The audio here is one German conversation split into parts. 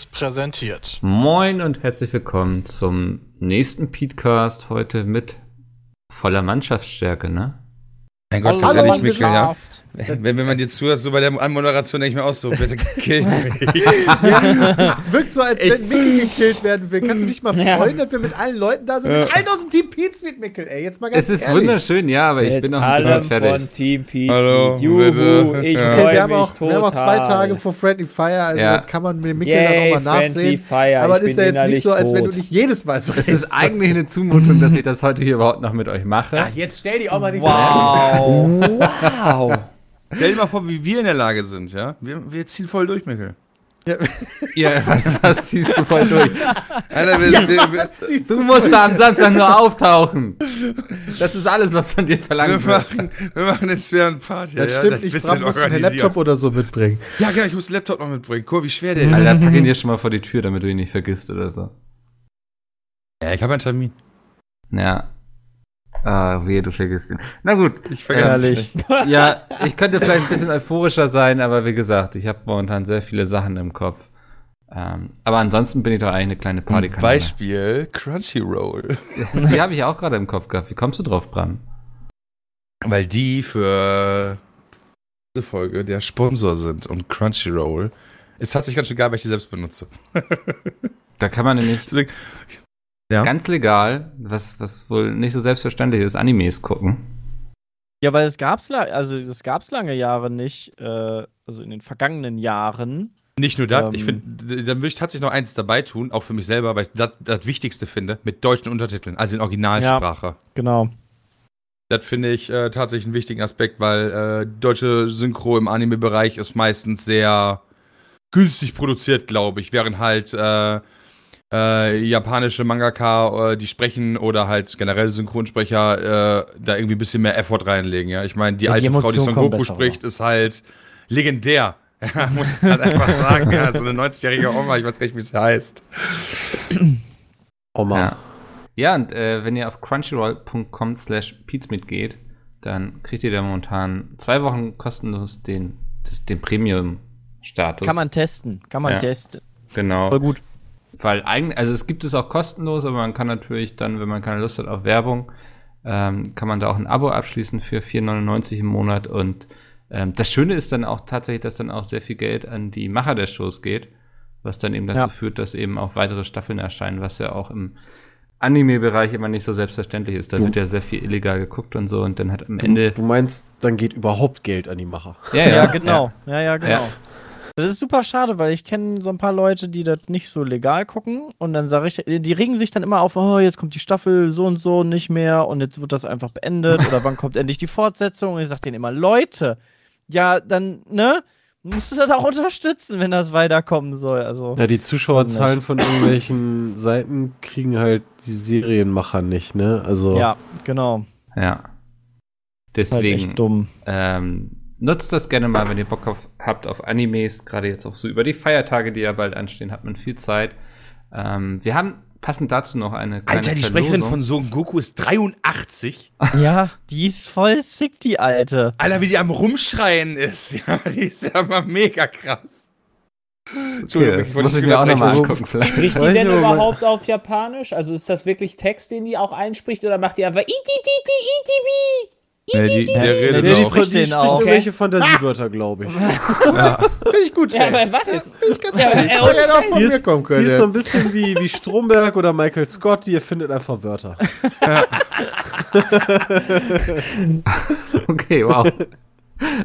Seriös präsentiert. Moin und herzlich willkommen zum nächsten Podcast heute mit voller Mannschaftsstärke, ne? Mein Gott, ganz ehrlich, Mikkel, ja. Wenn, wenn man dir zuhört, so bei der Anmoderation, denke ich mir auch so, bitte kill mich. ja, es wirkt so, als wenn Mikkel gekillt werden will. Kannst du dich mal freuen, dass wir mit allen Leuten da sind? Mit allen aus dem Team Pete's mit Mikkel, ey. Jetzt mal ganz Es ist ehrlich. wunderschön, ja, aber ich Mit bin noch ein bisschen allem fertig. von Team Peace. Hallo, Juhu, bitte. ich Ja. Okay, wir haben, mich auch, wir haben auch zwei. Tage vor Friendly Fire, also Ja. das kann man mit Mikkel Yay, dann auch mal Friendly nachsehen. Fire, Aber ich das ist ja jetzt nicht so, als wenn du nicht jedes Mal so Es ist eigentlich eine Zumutung, dass ich das heute hier überhaupt noch mit euch mache. Ach, jetzt stell die auch mal nicht Wow. wow. Stell dir mal vor, wie wir in der Lage sind, ja? Wir, wir ziehen voll durch, Mikkel. Ja, was, was ziehst du voll durch? Alter, wir, so. wir, wir, Du du musst da am Samstag nur auftauchen. Das ist alles, was von dir wir, verlangt wird. machen, wir machen den schweren Part hier. Das ja? stimmt nicht, bisschen Bram muss einen. Laptop oder so mitbringen. Ja, genau, ich muss den Laptop noch mitbringen. Guck, wie schwer der ist. Alter, pack ihn dir schon mal vor die Tür, damit du ihn nicht vergisst oder so. Ja, ich habe einen Termin. Ja. Ah, wehe, du vergisst ihn. Na gut. Ich vergesse Ehrlich. Ja, ich könnte vielleicht ein bisschen euphorischer sein, aber wie gesagt, ich habe momentan sehr viele Sachen im Kopf. Ähm, aber ansonsten bin ich doch eigentlich eine kleine Partykanone. Beispiel Crunchyroll. Die habe ich auch gerade im Kopf gehabt. Wie kommst du drauf, Bram? Weil die für diese Folge der Sponsor sind und Crunchyroll ist tatsächlich ganz schön geil, weil ich die selbst benutze. Da kann man nämlich Deswegen, Ja. ganz legal, was, was wohl nicht so selbstverständlich ist, Animes gucken. Ja, weil es gab's also das gab's lange Jahre nicht, äh, also in den vergangenen Jahren. Nicht nur das, Ähm. ich finde, dann würde ich tatsächlich noch eins dabei tun, auch für mich selber, weil ich das, das Wichtigste finde, mit deutschen Untertiteln, also in Originalsprache. Genau. Das finde ich äh, tatsächlich einen wichtigen Aspekt, weil äh, deutsche Synchro im Anime-Bereich ist meistens sehr günstig produziert, glaube ich, während halt äh, äh, japanische Mangaka, äh, die sprechen oder halt generell Synchronsprecher äh, da irgendwie ein bisschen mehr Effort reinlegen. Ja, ich meine, die Ja, die alte Frau, die Son Goku besser spricht, ist halt legendär. Ja, muss man halt einfach sagen. Ja, so eine 90-jährige Oma, ich weiß gar nicht, wie sie heißt. Oma. Ja. Ja, und äh, wenn ihr auf crunchyroll.com slash geht, dann kriegt ihr da momentan zwei Wochen kostenlos den, das, den Premium-Status. Kann man testen. Kann man Ja. testen. Genau. Voll gut. Weil eigentlich, also es gibt es auch kostenlos, aber man kann natürlich dann, wenn man keine Lust hat auf Werbung, ähm, kann man da auch ein Abo abschließen für 4,99 im Monat. Und ähm, das Schöne ist dann auch tatsächlich, dass dann auch sehr viel Geld an die Macher der Shows geht, was dann eben dazu Ja. führt, dass eben auch weitere Staffeln erscheinen, was ja auch im Anime-Bereich immer nicht so selbstverständlich ist. Da Du- wird ja sehr viel illegal geguckt und so und dann hat am Ende. Du meinst, dann geht überhaupt Geld an die Macher. Ja, Ja, genau. Ja, ja, genau. Ja. Das ist super schade, weil ich kenne so ein paar Leute, die das nicht so legal gucken und dann sage ich, die regen sich dann immer auf, oh, jetzt kommt die Staffel so und so nicht mehr und jetzt wird das einfach beendet oder wann kommt endlich die Fortsetzung und ich sage denen immer, Leute, ja, dann, ne, musst du das auch unterstützen, wenn das weiterkommen soll, also. Ja, die Zuschauerzahlen von irgendwelchen Seiten kriegen halt die Serienmacher nicht, ne? Also, Ja, genau. Ja. Halt Deswegen. echt dumm. Ähm, nutzt das gerne mal, wenn ihr Bock auf, habt auf Animes, gerade jetzt auch so über die Feiertage, die ja bald anstehen, hat man viel Zeit. Ähm, wir haben passend dazu noch eine kleine Alter, die Sprecherin Verlosung. von Son Goku ist 83. Ja, die ist voll sick, die Alte. Alter, wie die am Rumschreien ist. Ja, die ist ja mal mega krass. Okay, das muss ich mir auch nochmal angucken. Vielleicht. Spricht die denn überhaupt auf Japanisch? Also ist das wirklich Text, den die auch einspricht oder macht die einfach iti titi iti Nee, die, der Ja, redet Ja, die, auch. den spricht auch. irgendwelche Fantasiewörter, glaube ich. Finde ich gut, Ja, wer weiß. ich ganz Ja, ehrlich. hätte auch von Die mir ist, kommen die ist so ein bisschen wie, wie Stromberg oder Michael Scott, die erfindet einfach Wörter. Okay, wow.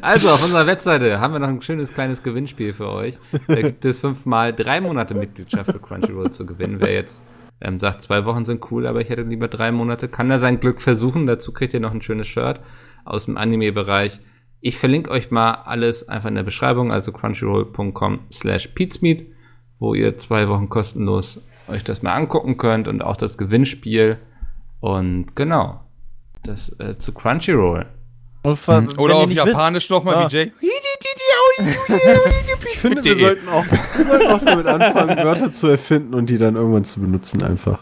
Also, auf unserer Webseite haben wir noch ein schönes kleines Gewinnspiel für euch. Da gibt es fünfmal drei Monate Mitgliedschaft für Crunchyroll zu gewinnen. Wer jetzt ähm, sagt, zwei Wochen sind cool, aber ich hätte lieber drei Monate, kann da sein Glück versuchen. Dazu kriegt ihr noch ein schönes Shirt aus dem Anime-Bereich. Ich verlinke euch mal alles einfach in der Beschreibung, also crunchyroll.com slash peatsmeet, wo ihr zwei Wochen kostenlos euch das mal angucken könnt und auch das Gewinnspiel. Und genau, das äh, zu Crunchyroll. Wenn Oder auf Japanisch nochmal Ah. wie Jay. Ich finde, wir sollten, auch, wir sollten auch damit anfangen, Wörter zu erfinden und die dann irgendwann zu benutzen einfach.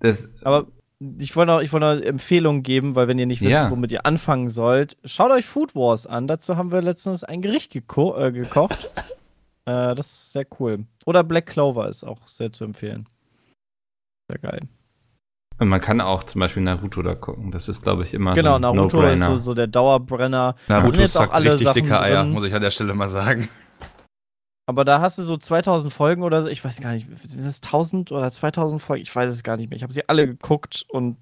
Das, Aber ich wollte noch, ich wollte noch Empfehlungen geben, weil wenn ihr nicht wisst, Ja. womit ihr anfangen sollt, schaut euch Food Wars an. Dazu haben wir letztens ein Gericht geko äh, gekocht. Äh, das ist sehr cool. Oder Black Clover ist auch sehr zu empfehlen. Sehr geil. Und man kann auch zum Beispiel Naruto da gucken. Das ist, glaube ich, immer genau, so ein Naruto ist so, so der Dauerbrenner. Naruto jetzt auch sagt alle richtig Sachen dicke Eier, drin. muss ich an der Stelle mal sagen. Aber da hast du so 2000 Folgen oder so. Ich weiß gar nicht, sind das 1000 oder 2000 Folgen? Ich weiß es gar nicht mehr. Ich habe sie alle geguckt und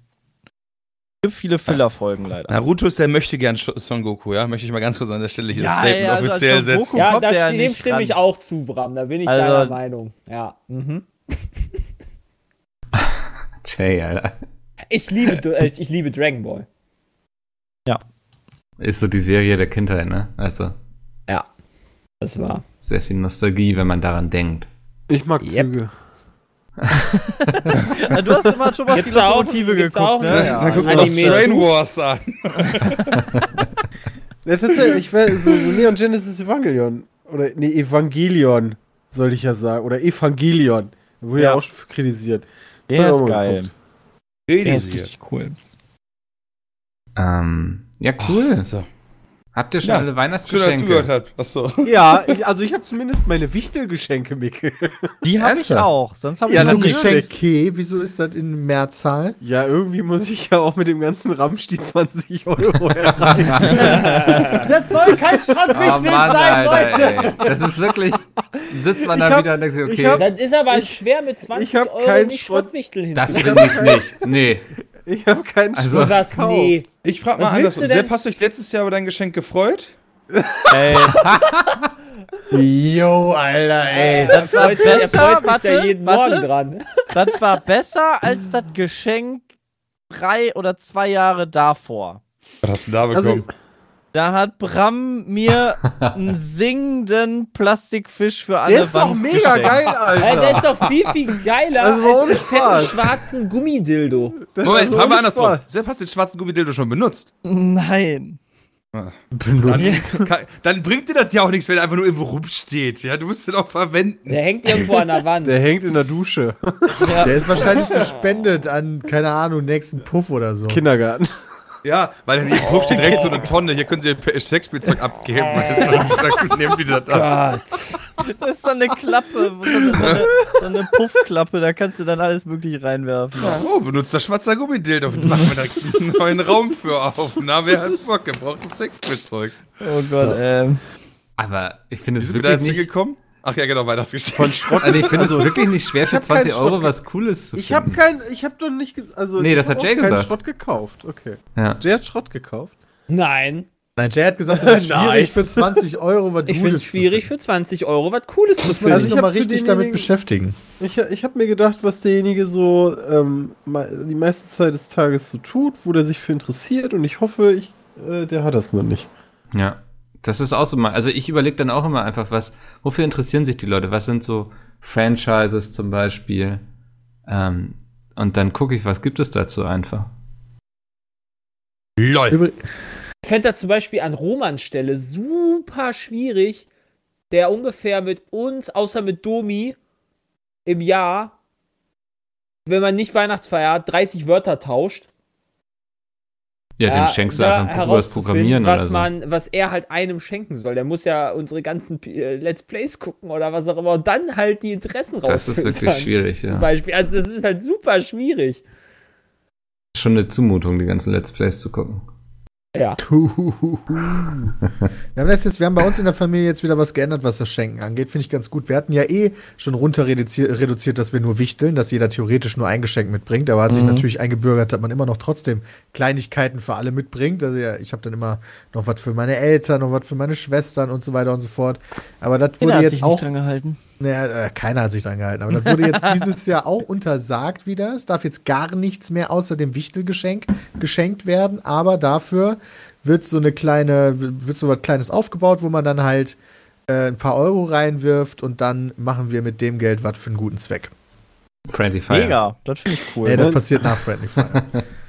es gibt viele Filler-Folgen leider. Naruto ist der möchte gern Son Goku, ja? Möchte ich mal ganz kurz an der Stelle hier Ja, das Statement ja, also als offiziell Son setzen. Ja, ja dem stimme ich auch zu, Bram. Da bin ich Also- deiner Meinung. Ja. Mhm. Jay, Alter. Ich liebe, äh, ich liebe Dragon Ball. Ist so die Serie der Kindheit, ne? Also, Ja. Das war. sehr viel Nostalgie, wenn man daran denkt. Ich mag Yep. Züge. Ja, du hast immer schon mal die Gibt's auch- Lokomotive geguckt, auch, ne? ne? Ja. Dann guck mal Train. Wars an. Das ist ja, ich weiß, so, so Neon Genesis Evangelion. Oder, nee, Evangelion, soll ich ja sagen. Oder Evangelion. Wurde ja, Ja. auch schon kritisiert. Das Der ist geil. Der ist richtig cool. Ähm, ja, cool. So. Habt ihr schon Ja, alle Schön, dass ihr Weihnachtsgeschenke? zugehört habt. Achso. Ja, ich, also ich habe zumindest meine Wichtelgeschenke, Mikkel. Die habe ich auch. Sonst habe ich Ja, natürlich. Geschenke? Wieso ist das in Mehrzahl? Ja, irgendwie muss ich ja auch mit dem ganzen Ramsch die 20 Euro erreichen. Das soll kein Oh Schrottwichtel Mann, sein, Alter, Leute. ey. Das ist wirklich, sitzt man Ich da hab- wieder und denkt sich, ich okay, hab- Das ist aber schwer mit 20 ich hab Euro keinen nicht Schrott- Schrottwichtel das hinzubekommen. finde ich nicht. Nee. Ich habe keinen Also- Schrott Was? gekauft. Nee. Ich frag Was mal anders. Sepp, hast du dich letztes Jahr über dein Geschenk gefreut? Ey, Yo, Alter, ey. das war freut sich, er besser. freut sich da Warte, jeden warte. Morgen dran. Das war besser als das Geschenk drei oder zwei Jahre davor. Was hast du denn da Also- bekommen? Da hat Bram mir einen singenden Plastikfisch für alle Der ist doch Wand mega geschenkt. geil, Ey, Alter. der ist doch viel, viel geiler Also mal als den fetten schwarzen Gummidildo. Das- Moment, fragen wir andersrum. Sepp, hast du den schwarzen Gummidildo schon benutzt? Nein. Dann, kann, dann bringt dir das ja auch nichts, wenn er einfach nur irgendwo rumsteht. Ja, du musst den auch verwenden. Der hängt irgendwo an der Wand. Der hängt in der Dusche. Ja. Der ist wahrscheinlich gespendet an, keine Ahnung, nächsten Puff oder so. Kindergarten. Ja, weil in jedem Puff steht direkt so eine Tonne. Hier können sie ihr Sexspielzeug abgeben. Weißt du? Dann nehmen die das ab. Gott. Das ist so eine Klappe, so eine, so eine, Puffklappe, da kannst du dann alles mögliche reinwerfen. Oh, benutzt das schwarzer Gummidildo. Machen wir da einen neuen Raum für auf. Na, wer hat Bock? Er braucht das Sexspielzeug. Oh Gott, ähm. Aber ich finde es wirklich jetzt nicht, hingekommen? Ach ja, genau, Weihnachtsgeschenk. Von Schrott. also ich finde es wirklich nicht schwer für hab keinen 20 Euro was Cooles zu finden. Ich habe kein, ich habe doch nicht gesagt, also Nee, das hat Jay gesagt. Schrott gekauft. Okay. Ja. Jay hat Schrott gekauft. Nein. Nein, Jay hat gesagt, das ist schwierig für 20 Euro was Ich finde es schwierig für 20 Euro was Cooles zu finden. Also ich nochmal richtig damit beschäftigen. Ich, ich habe mir gedacht, was derjenige so ähm, die meiste Zeit des Tages so tut, wo der sich für interessiert und ich hoffe, ich, äh, der hat das noch nicht. Ja, das ist auch so mal. Also ich überlege dann auch immer einfach, was, wofür interessieren sich die Leute? Was sind so Franchises zum Beispiel? Ähm, und dann gucke ich, was gibt es dazu einfach. LOL. Ich fände das zum Beispiel an Romans Stelle super schwierig, der ungefähr mit uns, außer mit Domi, im Jahr, wenn man nicht Weihnachtsfeier hat, 30 Wörter tauscht. Ja, dem Ja, schenkst du einfach ein Buch über das herauszufinden, Programmieren was oder so. man, was er halt einem schenken soll. Der muss ja unsere ganzen äh, Let's Plays gucken oder was auch immer und dann halt die Interessen raus. das ist wirklich schwierig, Zum ja. Beispiel. Also das ist halt super schwierig. Schon eine Zumutung, die ganzen Let's Plays zu gucken. Ja. Wir haben, das jetzt, wir haben bei uns in der Familie jetzt wieder was geändert, was das Schenken angeht. Finde ich ganz gut. Wir hatten ja eh schon runter reduziert, reduziert, dass wir nur wichteln, dass jeder theoretisch nur ein Geschenk mitbringt. Aber hat sich natürlich eingebürgert, dass man immer noch trotzdem Kleinigkeiten für alle mitbringt. Also ja, ich habe dann immer noch was für meine Eltern, noch was für meine Schwestern und so weiter und so fort. Aber das wurde jetzt auch. nicht dran gehalten. Naja, äh, keiner hat sich dran gehalten. Aber das wurde jetzt dieses Jahr auch untersagt wieder. Es darf jetzt gar nichts mehr außer dem Wichtelgeschenk geschenkt werden. Aber dafür wird so eine kleine, wird so was Kleines aufgebaut, wo man dann halt äh, ein paar Euro reinwirft und dann machen wir mit dem Geld was für einen guten Zweck. Friendly Fire. Mega, das finde ich cool. Nee, ne? das passiert nach Friendly Fire.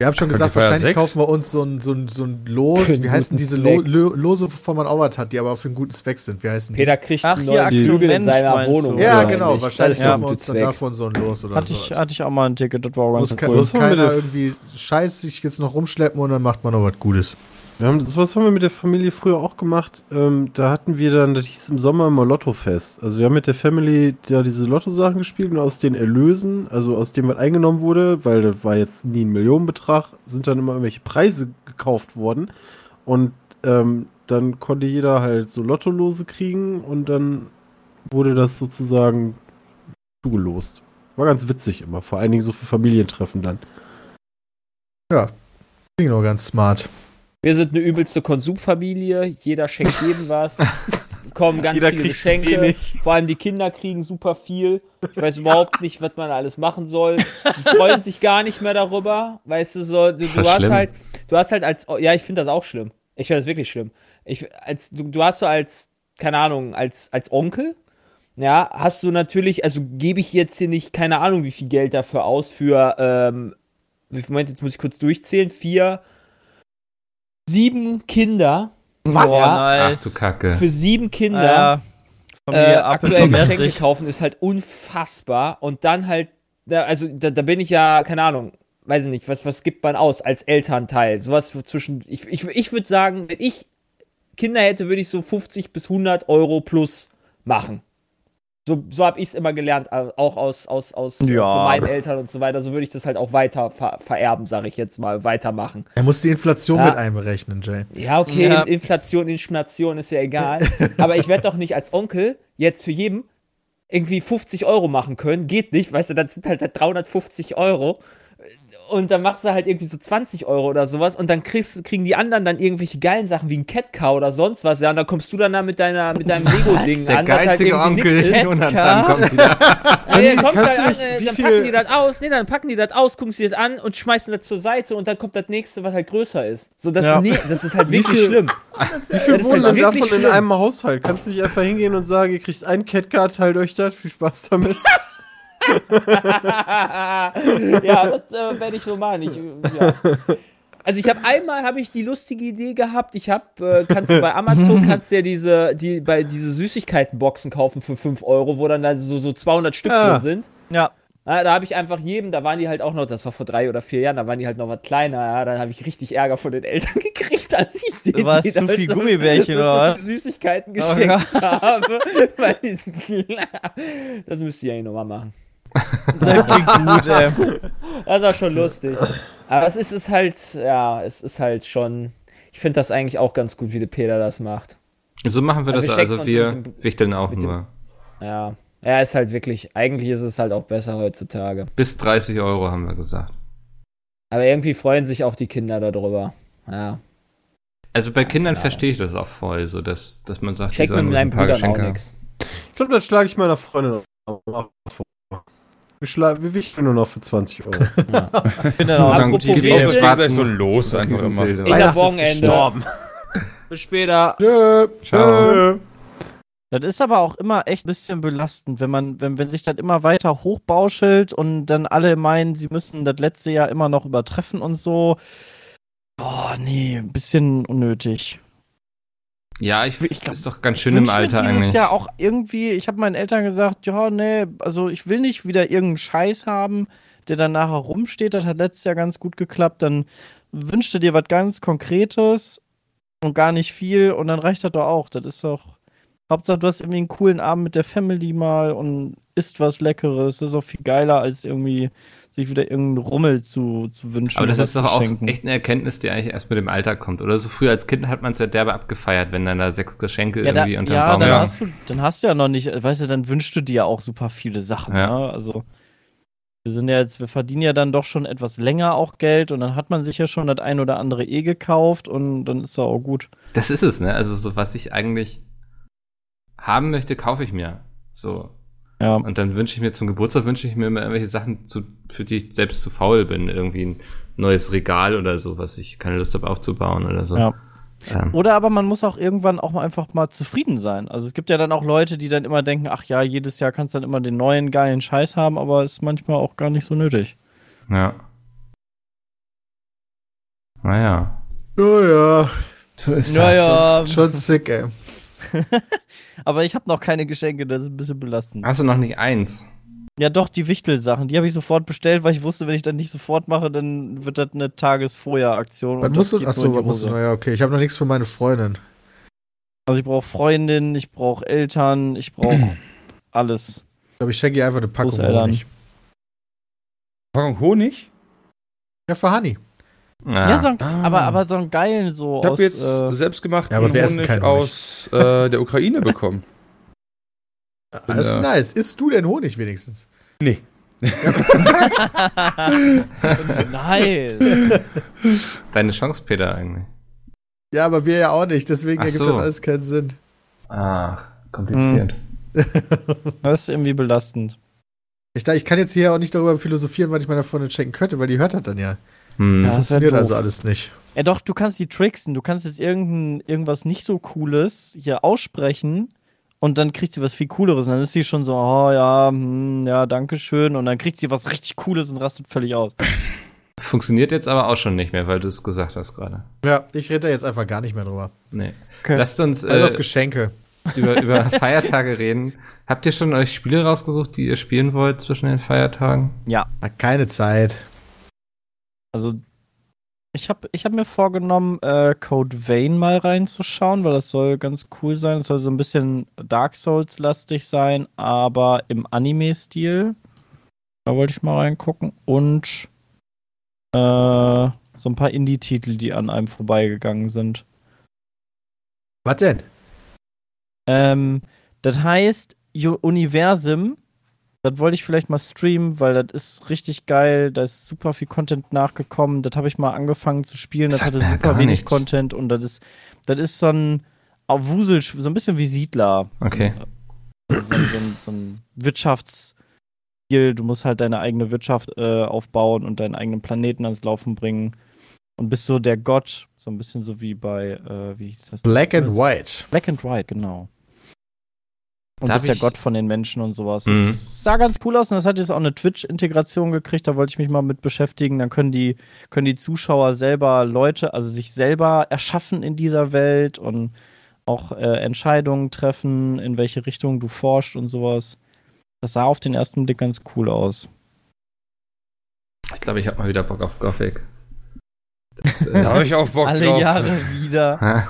Wir haben schon gesagt, wahrscheinlich 6? kaufen wir uns so ein, so ein, so ein Los. Für Wie heißen diese Lo. Lo Lose, wovon man auch was hat, die aber auch für einen guten Zweck sind? Wie heißen die? Peter kriegt Ach, einen hier, neuen Aktion Flügel in seiner Wohnung. Ja, genau. Wahrscheinlich kaufen wir uns dann davon so ein Los oder hatte, so. ich, hatte ich auch mal ein Ticket, das war auch Muss, ganz ke cool. muss keiner irgendwie Scheiß sich jetzt noch rumschleppen und dann macht man noch was Gutes. Wir haben, sowas haben wir mit der Familie früher auch gemacht. Ähm, da hatten wir dann, das hieß im Sommer immer Lottofest. Also wir haben mit der Family ja diese Lotto-Sachen gespielt und aus den Erlösen, also aus dem, was eingenommen wurde, weil das war jetzt nie ein Millionenbetrag, sind dann immer irgendwelche Preise gekauft worden. Und ähm, dann konnte jeder halt so Lottolose kriegen und dann wurde das sozusagen zugelost. War ganz witzig immer, vor allen Dingen so für Familientreffen dann. Klingt auch ganz smart. Wir sind eine übelste Konsumfamilie. Jeder schenkt jedem was. Kommen ganz Jeder viele Geschenke. wenig. Vor allem die Kinder kriegen super viel. Ich weiß überhaupt nicht, was man alles machen soll. Die freuen sich gar nicht mehr darüber. Weißt du, so, du, du hast schlimm? halt, du hast halt als, ja, ich finde das auch schlimm. Ich finde das wirklich schlimm. Ich, als, du, du hast so als, keine Ahnung, als, als Onkel, ja, hast du natürlich, also gebe ich jetzt hier nicht, keine Ahnung, wie viel Geld dafür aus für, ähm, Moment, jetzt muss ich kurz durchzählen, vier, sieben Kinder. Was? Ja, Ach du Kacke. für sieben Kinder Ja. äh, Appel aktuell Geschenke sich. kaufen ist halt unfassbar. Und dann halt, also da, da bin ich ja, keine Ahnung, weiß ich nicht, was, was gibt man aus als Elternteil? Sowas für zwischen, ich, ich, ich würde sagen, wenn ich Kinder hätte, würde ich so 50 bis 100 Euro plus machen. So, so habe ich es immer gelernt, au- auch aus, aus, aus äh, Ja. von meinen Eltern und so weiter. So würde ich das halt auch weiter ver vererben, sage ich jetzt mal, weitermachen. Er muss die Inflation Ja. mit einberechnen, Jay. Ja, okay, Ja. Inflation, Inflation ist ja egal. Aber ich werde doch nicht als Onkel jetzt für jeden irgendwie 50 Euro machen können. Geht nicht, weißt du, das sind halt 350 Euro. Und dann machst du halt irgendwie so 20 Euro oder sowas und dann kriegst, kriegen die anderen dann irgendwelche geilen Sachen wie ein Catcar oder sonst was. Ja, und dann kommst du dann da mit, deiner, mit deinem Lego-Ding Der an, das halt geizige irgendwie nix Onkel ist. Jonathan kommt wieder. Ja, dann kommst halt du an, nicht- äh, dann viel- packen die das aus, nee, dann packen die das aus, gucken sie das an und schmeißen das zur Seite und dann kommt das nächste, was halt größer ist. So, das, Ja. nee, das ist halt wirklich schlimm. Wie viel wohnen halt davon in schlimm. einem Haushalt? Kannst du nicht einfach hingehen und sagen, ihr kriegt einen Catcard, teilt euch das, viel Spaß damit. ja, das äh, werde ich so machen. Ich, ja. Also ich habe einmal habe ich die lustige Idee gehabt. Ich habe äh, kannst du bei Amazon kannst du ja diese die bei diese Süßigkeitenboxen kaufen für 5 Euro, wo dann da so so 200 Stück Ah. drin sind. Ja. Ja, da habe ich einfach jedem, da waren die halt auch noch, das war vor drei oder vier Jahren, da waren die halt noch was kleiner, ja, dann habe ich richtig Ärger von den Eltern gekriegt, als ich denen die zu viel so- Gummibärchen, so, oder so Süßigkeiten Oh geschenkt habe. Weil die sind das müsst ihr ja nochmal machen. Das klingt gut, ey. Das war schon lustig. Aber es ist, es halt, ja, es ist halt schon. Ich finde das eigentlich auch ganz gut, wie der Peter das macht. So machen wir Ja, das wir also. Wir dem- wichteln auch mit dem- nur. Ja. Er ist halt wirklich, eigentlich ist es halt auch besser heutzutage. Bis 30 Euro haben wir gesagt. Aber irgendwie freuen sich auch die Kinder darüber. Ja. Also bei Kindern keine verstehe ich das auch voll, so dass, dass man sagt, die Schenkt sollen mit ein paar Brüdern auch Geschenke nichts. Ich glaube, das schlage ich meiner Freundin auch vor. Wir, wir wichteln nur noch für 20 Euro. Ich bin dann auch Dann eine gute gibt's Idee. auch Auch so Los einfach immer. Ist Wochenende. gestorben. Bis später. Tschö. Ciao. Das ist aber auch immer echt ein bisschen belastend, wenn man, wenn, wenn sich das immer weiter hochbauschelt und dann alle meinen, sie müssen das letzte Jahr immer noch übertreffen und so. Boah, nee, ein bisschen unnötig. Ja, ich, Ich glaub, ist doch ganz schön im mir Alter dieses eigentlich. Jahr auch irgendwie, ich habe meinen Eltern gesagt, ja, nee, also ich will nicht wieder irgendeinen Scheiß haben, der dann nachher rumsteht. Das hat letztes Jahr ganz gut geklappt. Dann wünschte dir was ganz Konkretes und gar nicht viel und dann reicht das doch auch. Das ist doch. Hauptsache, du hast irgendwie einen coolen Abend mit der Family mal und isst was Leckeres. Das ist auch viel geiler, als irgendwie sich wieder irgendeinen Rummel zu, zu wünschen. Aber das ist doch auch schenken. echt eine Erkenntnis, die eigentlich erst mit dem Alter kommt. Oder so früher als Kind hat man es ja derbe abgefeiert, wenn dann da sechs Geschenke Ja, da, irgendwie unterm ja, Baum dann, Ja. Hast du, dann hast du ja noch nicht, weißt du, dann wünschst du dir ja auch super viele Sachen. Ja. Ne? Also, wir sind ja jetzt, wir verdienen ja dann doch schon etwas länger auch Geld und dann hat man sich ja schon das ein oder andere eh gekauft und dann ist ja auch gut. Das ist es, ne? Also so was ich eigentlich haben möchte, kaufe ich mir. So. Ja. Und dann wünsche ich mir zum Geburtstag wünsche ich mir immer irgendwelche Sachen, zu, für die ich selbst zu faul bin. Irgendwie ein neues Regal oder so, was ich keine Lust habe aufzubauen oder so. Ja. Ähm, Oder aber man muss auch irgendwann auch mal einfach mal zufrieden sein. Also es gibt ja dann auch Leute, die dann immer denken, ach ja, jedes Jahr kannst du dann immer den neuen geilen Scheiß haben, aber ist manchmal auch gar nicht so nötig. ja. Naja. Ja, ja. So ist Naja, Schon sick, ey. aber ich habe noch keine Geschenke, das ist ein bisschen belastend. Hast du noch nicht eins? Ja, doch, die Wichtelsachen, die habe ich sofort bestellt, weil ich wusste, wenn ich das nicht sofort mache, dann wird das eine Tagesvorher-Aktion. Was musst du? Achso, was musst du? Naja, okay. Ich habe noch nichts für meine Freundin. Also ich brauche Freundin, ich brauche Eltern, ich brauche alles. Ich glaube, ich schenke ihr einfach eine Packung. Honig. Packung Honig? Ja, für Honey. Ah. Ja, so ein, Ah. aber, aber so einen geilen so Ich habe jetzt äh, selbstgemachten Ja, aber wir essen Honig aus äh, der Ukraine bekommen. Das ist Ja. nice. Isst du denn Honig wenigstens? Nee. Nein. Deine Chance, Peter, eigentlich. Ja, aber wir ja auch nicht. Deswegen Ach ergibt so. das alles keinen Sinn. Ach, kompliziert. Das ist irgendwie belastend. Ich, da- ich kann jetzt hier auch nicht darüber philosophieren, was ich meiner Freundin schenken könnte, weil die hört das dann ja. Hm. Ja. Das wär Funktioniert also alles nicht. Ja, doch, du kannst die tricksen. Du kannst jetzt irgendein, irgendwas nicht so Cooles hier aussprechen und dann kriegt sie was viel Cooleres. Und dann ist sie schon so, oh ja, hm, ja, danke schön. Und dann kriegt sie was richtig Cooles und rastet völlig aus. Funktioniert jetzt aber auch schon nicht mehr, weil du es gesagt hast gerade. Ja, ich rede da jetzt einfach gar nicht mehr drüber. Nee. Okay. Lasst uns Alles auf äh, Geschenke. über, über Feiertage reden. Habt ihr schon euch Spiele rausgesucht, die ihr spielen wollt zwischen den Feiertagen? Hat keine Zeit. Also, ich habe ich hab mir vorgenommen, äh, Code Vein mal reinzuschauen, weil das soll ganz cool sein. Es soll so ein bisschen Dark Souls-lastig sein, aber im Anime-Stil. Da wollte ich mal reingucken. Und äh, so ein paar Indie-Titel, die an einem vorbeigegangen sind. Was denn? Ähm, das heißt, Universum, das wollte ich vielleicht mal streamen, weil das ist richtig geil. Da ist super viel Content nachgekommen. Das habe ich mal angefangen zu spielen. Das Sagt hatte super wenig nichts. Content und das ist, das ist so ein Wusel, so ein bisschen wie Siedler. Okay. So, ein- so, ein- so, so ein Wirtschaftsspiel. Du musst halt deine eigene Wirtschaft äh, aufbauen und deinen eigenen Planeten ans Laufen bringen. Und bist so der Gott, so ein bisschen so wie bei, äh, wie hieß das? Black and White. Black and White, genau. Und Da bist ich- Gott von den Menschen und sowas. Mhm. Das sah ganz cool aus und das hat jetzt auch eine Twitch-Integration gekriegt, da wollte ich mich mal mit beschäftigen. Dann können die, können die Zuschauer selber Leute, also sich selber erschaffen in dieser Welt und auch äh, Entscheidungen treffen, in welche Richtung du forschst und sowas. Das sah auf den ersten Blick ganz cool aus. Ich glaube, ich habe mal wieder Bock auf Gothic. Das, Da äh, habe ich auch Bock Alle drauf. Jahre wieder.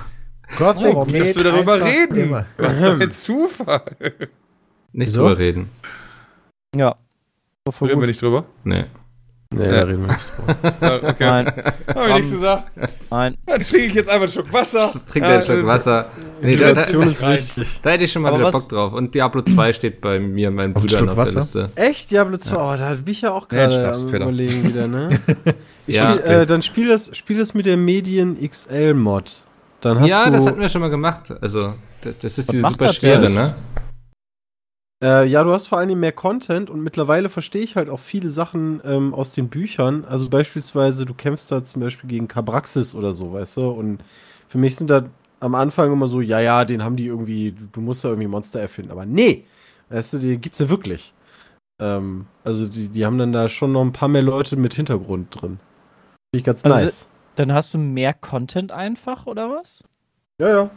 Gothic warum geht Dass wir darüber reden. Immer. Was ein Zufall. nicht Wieso? drüber reden. Ja. So Reden wir gut. nicht drüber? Nee. Nee, Ja. da reden wir nicht drüber. Ja, okay. Nein, Hab ich nichts gesagt. nein. Dann trinke ich jetzt einfach einen Schluck Wasser. Trink einen Schluck Äh, Wasser. Nee, da, da, ist wichtig. da hätte ich schon mal Aber wieder was- Bock drauf. Und Diablo 2 steht bei mir und Brüdern Schluck auf Wasser? der Liste. Echt? Diablo 2? Oh, da bin ich ja auch Nee, gerade Peter. überlegen wieder, ne? Ich Ja. spiel, äh, dann spiel das, spiel das mit der Medien XL Mod. Dann hast Ja, du, das hatten wir schon mal gemacht. Also, das, das ist Was diese super schwere, ne? Äh, ja, du hast vor allen Dingen mehr Content und mittlerweile verstehe ich halt auch viele Sachen ähm, aus den Büchern. Also beispielsweise, du kämpfst da zum Beispiel gegen Kabraxis oder so, weißt du? Und für mich sind da am Anfang immer so, ja, ja, den haben die irgendwie, du, du musst da irgendwie Monster erfinden. Aber nee, weißt du, die gibt's ja wirklich. Ähm, also die, die haben dann da schon noch ein paar mehr Leute mit Hintergrund drin. Finde ich ganz Also nice. Dann hast du mehr Content einfach, oder was? Ja, ja.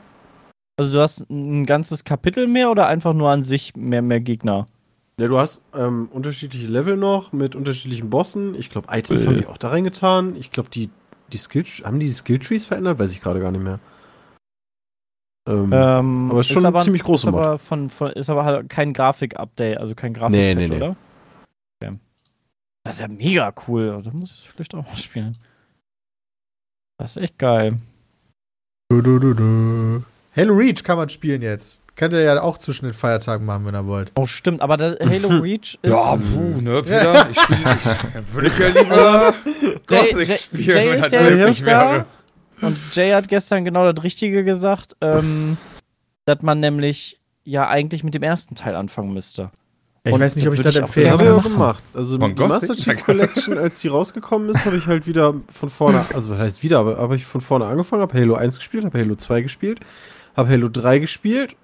Also du hast ein ganzes Kapitel mehr oder einfach nur an sich mehr, mehr Gegner? Ja, du hast ähm, unterschiedliche Level noch mit unterschiedlichen Bossen. Ich glaube, Items Äh. haben die auch da reingetan. Ich glaube, die, die Skill haben die die Skilltrees verändert? Weiß ich gerade gar nicht mehr. Ähm, Ähm, aber ist schon ein ziemlich großer ist aber, von, von, ist aber halt kein Grafik-Update, also kein grafik Nee, nee, nee. oder? Okay. Das ist ja mega cool. Da muss ich es vielleicht auch mal spielen. Das ist echt geil. Du, du, du, du. Halo Reach kann man spielen jetzt. Könnt ihr ja auch zwischen den Feiertagen machen, wenn ihr wollt. Oh, stimmt, aber das Halo Reach ist. Ja, puh, ne, Peter? Ich spiele ich, würde ich ja lieber Gothic Jay, spielen, Jay wenn ist das ja möglich nicht wäre. Und Jay hat gestern genau das Richtige gesagt, ähm, dass man nämlich ja eigentlich mit dem ersten Teil anfangen müsste. Ich Und weiß nicht, ob ich das das ich Den empfehlen habe ich auch kann. gemacht. Also Von die Gothic? Master Chief Collection, als die rausgekommen ist, habe ich halt wieder von vorne, also was heißt wieder, aber habe ich von vorne angefangen, habe Halo 1 gespielt, habe Halo 2 gespielt, habe Halo 3 gespielt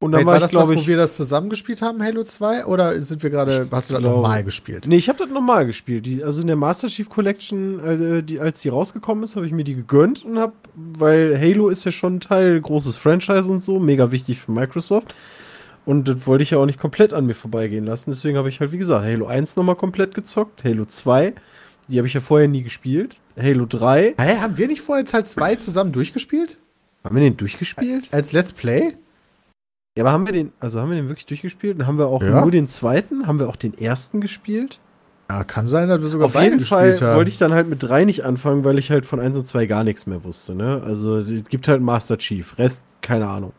und dann Wait, war, war ich das das, glaube wo ich wir das zusammengespielt haben, Halo 2? Oder sind wir gerade, hast du das normal gespielt? Nee, ich habe das normal gespielt. Die, also in der Master Chief Collection, äh, die, als die rausgekommen ist, habe ich mir die gegönnt und habe, weil Halo ist ja schon ein Teil, großes Franchise und so, mega wichtig für Microsoft. Und das wollte ich ja auch nicht komplett an mir vorbeigehen lassen. Deswegen habe ich halt, wie gesagt, Halo 1 nochmal komplett gezockt. Halo 2, die habe ich ja vorher nie gespielt. Halo 3. Hä, haben wir nicht vorher Teil 2 zusammen durchgespielt? Haben wir den durchgespielt? Als Let's Play? Ja, aber haben wir den, also haben wir den wirklich durchgespielt? Und haben wir auch Ja. nur den zweiten? Haben wir auch den ersten gespielt? Ja, kann sein, dass wir sogar Auf beide jeden Fall gespielt haben. wollte ich dann halt mit drei nicht anfangen, weil ich halt von 1 und 2 gar nichts mehr wusste, ne? Also, es gibt halt Master Chief, Rest, keine Ahnung.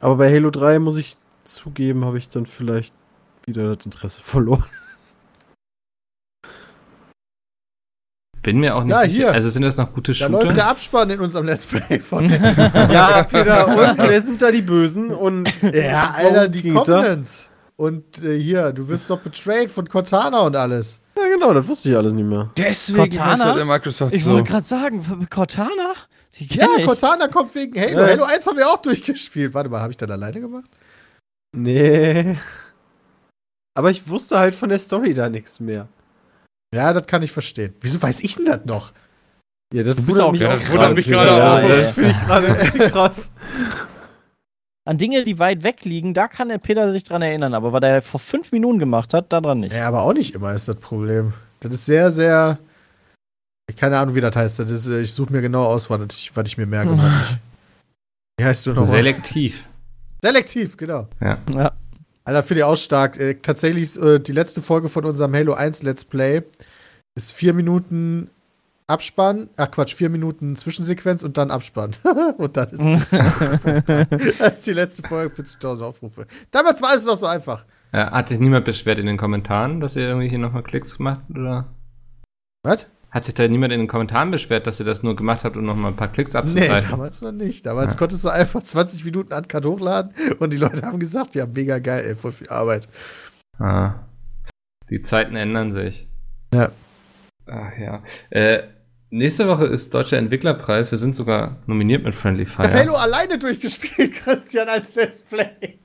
Aber bei Halo 3 muss ich zugeben, habe ich dann vielleicht wieder das Interesse verloren. Bin mir auch nicht Ja, sicher. hier. Also sind das noch gute da Shooter? läuft der Abspann in unserem Let's Play von. ja, Peter, und wer sind da die Bösen? Und ja, Alter, die da? Covenants. Und äh, hier, du wirst doch betrayed von Cortana und alles. Ja, genau, das wusste ich alles nicht mehr. Deswegen Cortana? heißt das in Microsoft Ich so. wollte gerade sagen, Cortana? Ja, ich. Cortana kommt wegen Halo. Ja. Halo 1 haben wir auch durchgespielt. Warte mal, habe ich dann alleine gemacht? Nee. Aber ich wusste halt von der Story da nichts mehr. Ja, das kann ich verstehen. Wieso weiß ich denn das noch? Ja, das auch Ja, krass. das wundert mich gerade ja, auch. Ja, das finde ich gerade ein bisschen krass. An Dinge, die weit weg liegen, da kann der Peter sich dran erinnern. Aber was er vor fünf Minuten gemacht hat, daran nicht. Ja, aber auch nicht immer ist das Problem. Das ist sehr, sehr. Keine Ahnung, wie das heißt. Das ist, ich suche mir genau aus, was ich, was ich mir merke. was nicht. Wie heißt du nochmal? Selektiv. Selektiv, genau. Ja. Alter, finde ich auch stark. Äh, tatsächlich ist äh, die letzte Folge von unserem Halo 1 Let's Play ist vier Minuten Abspann, ach Quatsch, vier Minuten Zwischensequenz und dann Abspann. und dann ist, das ist die letzte Folge, 40.000 Aufrufe. Damals war es noch so einfach. Äh, hat sich niemand beschwert in den Kommentaren, dass ihr irgendwie hier nochmal Klicks gemacht habt, oder? Was? Hat sich da niemand in den Kommentaren beschwert, dass ihr das nur gemacht habt, um nochmal ein paar Klicks Nee, abzugreifen? damals noch nicht. Damals Ja. konntest du einfach 20 Minuten Uncut hochladen und die Leute haben gesagt, ja, mega geil, ey, voll viel Arbeit. ah. Die Zeiten ändern sich. Ja. Ach ja. Äh, nächste Woche ist Deutscher Entwicklerpreis. Wir sind sogar nominiert mit Friendly Fire. Halo alleine durchgespielt, Christian, als Let's Play.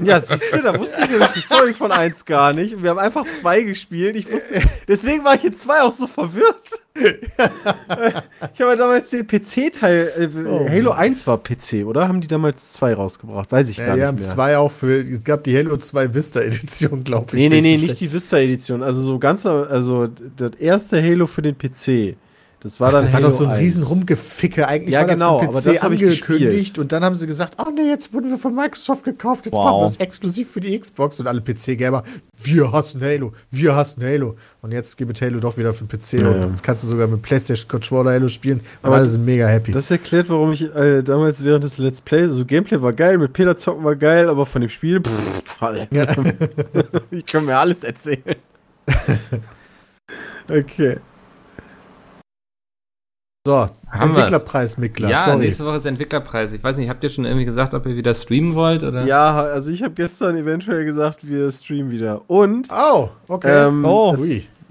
Ja, siehst du, da wusste ich nämlich die Story von 1 gar nicht. Und wir haben einfach 2 gespielt. Ich wusste, deswegen war ich in 2 auch so verwirrt. Ich habe ja damals den PC-Teil. Äh, Oh. Halo 1 war PC, oder? Haben die damals 2 rausgebracht? Weiß ich Ja, gar die nicht haben mehr. zwei auch für, es gab die Halo 2 Vista Edition, glaube ich. Nee, nee, nee, nicht die Vista-Edition. Also so ganz, also das erste Halo für den PC. Das war Ach, dann das war Halo doch so ein 1. riesen Rumgeficke. Eigentlich Ja, war genau, das PC das angekündigt und dann haben sie gesagt, oh nee, jetzt wurden wir von Microsoft gekauft, jetzt Wow. machen wir es exklusiv für die Xbox und alle PC-Gamer, wir hassen Halo, wir hassen Halo. Und jetzt gibt Halo doch wieder für den PC Ja, und ja. jetzt kannst du sogar mit PlayStation Controller Halo spielen und Aber alle sind mega happy. Das erklärt, warum ich äh, damals während des Let's Plays, also Gameplay war geil, mit Peter zocken war geil, aber von dem Spiel, pff, ich kann mir alles erzählen. okay. So, Haben. Entwicklerpreis, Miklas, ja, sorry. nächste Woche ist Entwicklerpreis. Ich weiß nicht, habt ihr schon irgendwie gesagt, ob ihr wieder streamen wollt? Oder? Ja, also ich habe gestern eventuell gesagt, wir streamen wieder. Und Oh, okay. ähm, Oh. es